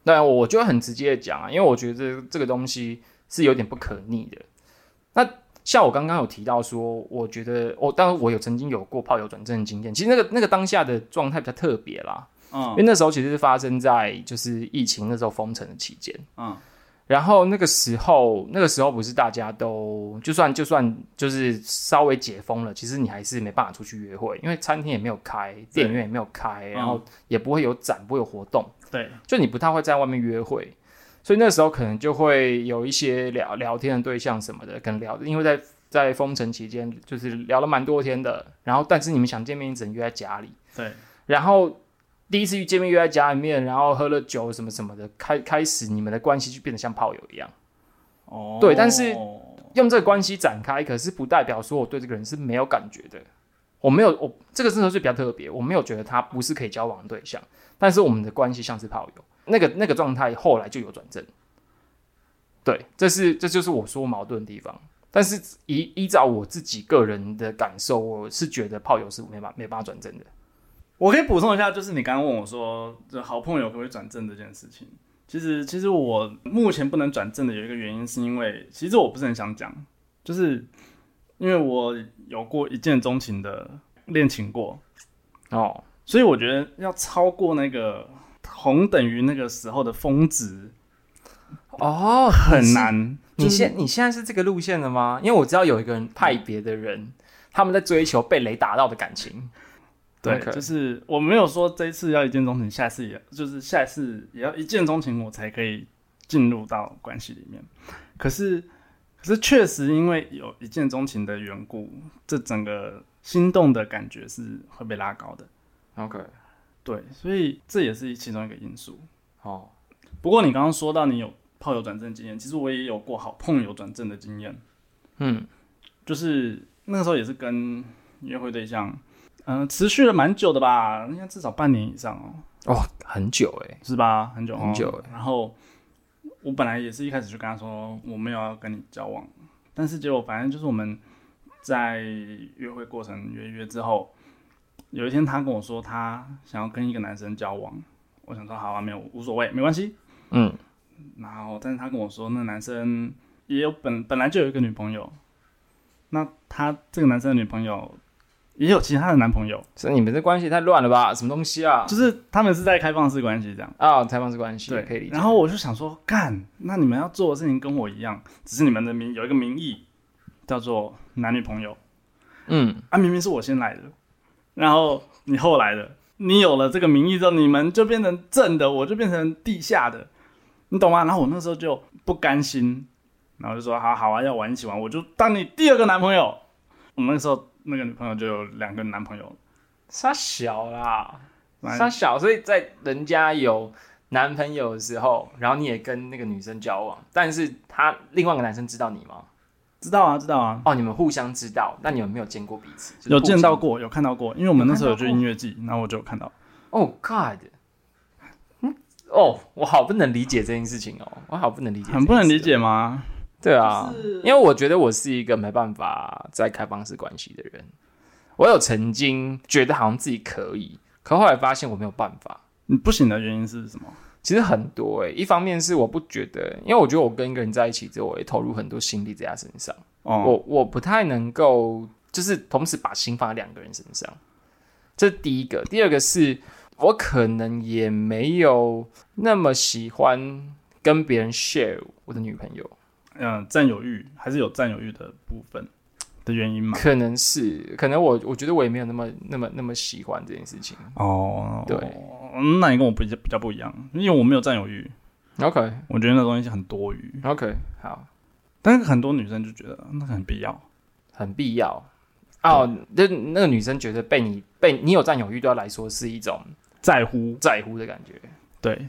[SPEAKER 1] 当然，我就会很直接的讲啊，因为我觉得这个东西是有点不可逆的。那像我刚刚有提到说，我觉得我当然我有曾经有过炮友转正的经验，其实那个那个当下的状态比较特别啦，因为
[SPEAKER 2] 嗯
[SPEAKER 1] 那时候其实是发生在就是疫情那时候封城的期间。
[SPEAKER 2] 嗯，
[SPEAKER 1] 然后那个时候，那个时候不是大家都就算就算就是稍微解封了，其实你还是没办法出去约会，因为餐厅也没有开，电影院也没有开，然后也不会有展，不会有活动，
[SPEAKER 2] 对，
[SPEAKER 1] 就你不太会在外面约会，所以那时候可能就会有一些聊聊天的对象什么的，跟聊，因为在在封城期间就是聊了蛮多天的，然后但是你们想见面，只能约在家里，
[SPEAKER 2] 对，
[SPEAKER 1] 然后第一次见面约在家里面，然后喝了酒什么什么的，开开始你们的关系就变得像炮友一样。
[SPEAKER 2] 哦，
[SPEAKER 1] 对但是用这个关系展开，可是不代表说我对这个人是没有感觉的。我没有，我这个真的是比较特别，我没有觉得他不是可以交往的对象，但是我们的关系像是炮友，那个那个状态后来就有转正。对，这是这就是我说矛盾的地方。但是依依照我自己个人的感受，我是觉得炮友是没办没办法转正的。
[SPEAKER 2] 我可以补充一下，就是你刚刚问我说，这好朋友可不可以转正这件事情。其实，其实我目前不能转正的有一个原因，是因为其实我不是很想讲，就是因为我有过一见钟情的恋情过，
[SPEAKER 1] 哦，
[SPEAKER 2] 所以我觉得要超过那个同等于那个时候的峰值，
[SPEAKER 1] 哦，
[SPEAKER 2] 很。难。
[SPEAKER 1] 你现你现在是这个路线的吗？因为我知道有一个人派别的人，他们在追求被雷打到的感情。
[SPEAKER 2] 对就是我没有说这一次要一见钟情，下次也就是下一次也要一见钟情，我才可以进入到关系里面。可是，可是确实因为有一见钟情的缘故，这整个心动的感觉是会被拉高的。
[SPEAKER 1] OK，
[SPEAKER 2] 对，所以这也是其中一个因素。
[SPEAKER 1] 哦，
[SPEAKER 2] 不过你刚刚说到你有炮友转正经验，其实我也有过好碰友转正的经验，
[SPEAKER 1] 嗯，
[SPEAKER 2] 就是那个时候也是跟约会对象，嗯、持续了蛮久的吧，应该至少半年以上哦。
[SPEAKER 1] 哦，很久哎，
[SPEAKER 2] 是吧？很久哦
[SPEAKER 1] 很久欸
[SPEAKER 2] 然后我本来也是一开始就跟他说我没有要跟你交往，但是结果反正就是我们在约会过程约约之后，有一天他跟我说他想要跟一个男生交往，我想说好啊，没有无所谓，没关系。
[SPEAKER 1] 嗯，
[SPEAKER 2] 然后但是他跟我说那男生也有本本来就有一个女朋友，那他这个男生的女朋友也有其他的男朋友，
[SPEAKER 1] 是你们这关系太乱了吧？什么东西啊？
[SPEAKER 2] 就是他们是在开放式关系这样。
[SPEAKER 1] 啊，开放式关系，
[SPEAKER 2] 对，
[SPEAKER 1] 可以理解。
[SPEAKER 2] 然后我就想说，干，那你们要做的事情跟我一样，只是你们的名有一个名义叫做男女朋友
[SPEAKER 1] 嗯，
[SPEAKER 2] 啊，明明是我先来的，然后你后来的，你有了这个名义之后，你们就变成正的，我就变成地下的，你懂吗？然后我那时候就不甘心，然后就说好好啊，要玩一起玩，我就当你第二个男朋友。我们那时候那个女朋友就有两个男朋友，
[SPEAKER 1] 傻小啦，
[SPEAKER 2] 反
[SPEAKER 1] 傻小，所以在人家有男朋友的时候，然后你也跟那个女生交往，但是她另外一个男生知道你吗？
[SPEAKER 2] 知道啊，知道啊，
[SPEAKER 1] 哦，你们互相知道，但你们没有见过彼此，就是
[SPEAKER 2] 有见到过，有看到过，因为我们那时候有去
[SPEAKER 1] 有看到过
[SPEAKER 2] 音乐季，然后我就有看到。
[SPEAKER 1] 哦、God，嗯，哦，我好不能理解这件事情哦，我好不能理解，
[SPEAKER 2] 很不能理。解吗？
[SPEAKER 1] 对啊，因为我觉得我是一个没办法在开放式关系的人。我有曾经觉得好像自己可以，可后来发现我没有办法。
[SPEAKER 2] 你不行的原因是什么？
[SPEAKER 1] 其实很多诶、一方面是我不觉得，因为我觉得我跟一个人在一起之后，我会投入很多心力在他身上。
[SPEAKER 2] 哦，
[SPEAKER 1] 我我不太能够，就是同时把心放在两个人身上，这是第一个。第二个是我可能也没有那么喜欢跟别人 share 我的女朋友，
[SPEAKER 2] 嗯，占有欲还是有占有欲的部分的原因嘛？
[SPEAKER 1] 可能是，可能我我觉得我也没有那么那么那么喜欢这件事情。
[SPEAKER 2] 哦，
[SPEAKER 1] 对
[SPEAKER 2] 嗯，那你跟我不比较比较不一样，因为我没有占有欲
[SPEAKER 1] ，OK
[SPEAKER 2] 我觉得那东西很多余
[SPEAKER 1] ，OK，好，
[SPEAKER 2] 但是很多女生就觉得那很必要。
[SPEAKER 1] 很必要。哦，那那个女生觉得被你被你有占有欲，对她来说是一种
[SPEAKER 2] 在乎，
[SPEAKER 1] 在乎的感觉。
[SPEAKER 2] 对，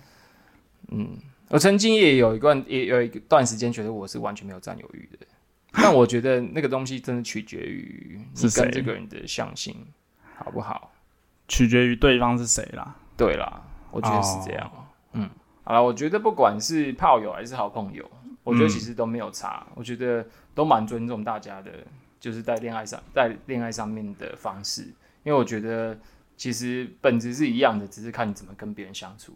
[SPEAKER 1] 嗯，我曾经也有一段也有一段时间觉得我是完全没有占有欲的，但我觉得那个东西真的取决于 (laughs) 你跟这个人的相信好不好。
[SPEAKER 2] 取决于对方是谁啦。
[SPEAKER 1] 对啦，我觉得是这样。嗯，好了，我觉得不管是炮友还是好朋友，我觉得其实都没有差，我觉得都蛮尊重大家的，就是在恋爱上在恋爱上面的方式，因为我觉得其实本质是一样的，只是看你怎么跟别人相处。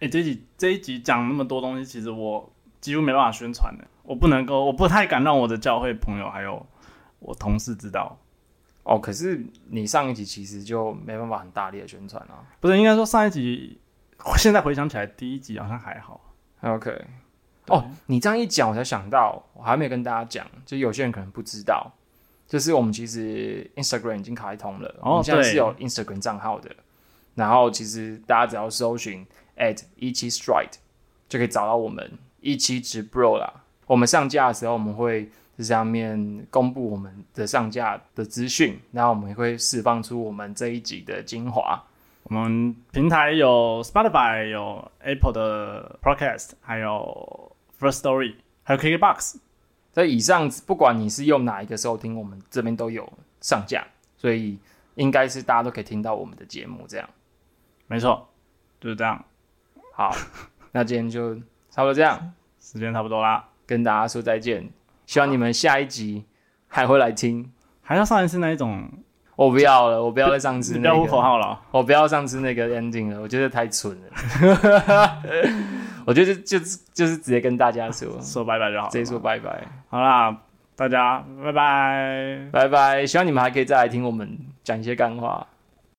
[SPEAKER 2] 哎、这一集这一集讲那么多东西，其实我几乎没办法宣传的，我不能够，我不太敢让我的教会朋友还有我同事知道。
[SPEAKER 1] 哦，可是你上一集其实就没办法很大力的宣传啊。
[SPEAKER 2] 不是，应该说上一集，现在回想起来，第一集好像还好。
[SPEAKER 1] OK，哦，你这样一讲，我才想到，我还没有跟大家讲，就有些人可能不知道，就是我们其实 Instagram 已经开通了，
[SPEAKER 2] 哦
[SPEAKER 1] 我们现在是有 Instagram 账号的，然后其实大家只要搜寻 at 一七 stride 就可以找到我们一七直 bro 啦。我们上架的时候，我们会在上面公布我们的上架的资讯，然后我们也会释放出我们这一集的精华。
[SPEAKER 2] 我们平台有 Spotify，有 Apple 的 Podcast，还有 First Story，还有 KKBox。
[SPEAKER 1] 在以上，不管你是用哪一个收听，我们这边都有上架，所以应该是大家都可以听到我们的节目。这样
[SPEAKER 2] 没错，就是这样。
[SPEAKER 1] 好，(laughs) 那今天就差不多这样，
[SPEAKER 2] 时间差不多啦，
[SPEAKER 1] 跟大家说再见。希望你们下一集还会来听。
[SPEAKER 2] 还要上一次那一种，
[SPEAKER 1] 我不要了，我不要再上次那
[SPEAKER 2] 你不要呼口，号了哦。
[SPEAKER 1] 我不要上次那个 ending 了，我觉得太蠢了。(laughs) 我觉得就是就是直接跟大家说，
[SPEAKER 2] 说拜拜就好了。
[SPEAKER 1] 直接说拜拜，
[SPEAKER 2] 好啦，大家拜拜。
[SPEAKER 1] 拜拜。希望你们还可以再来听我们讲一些干话。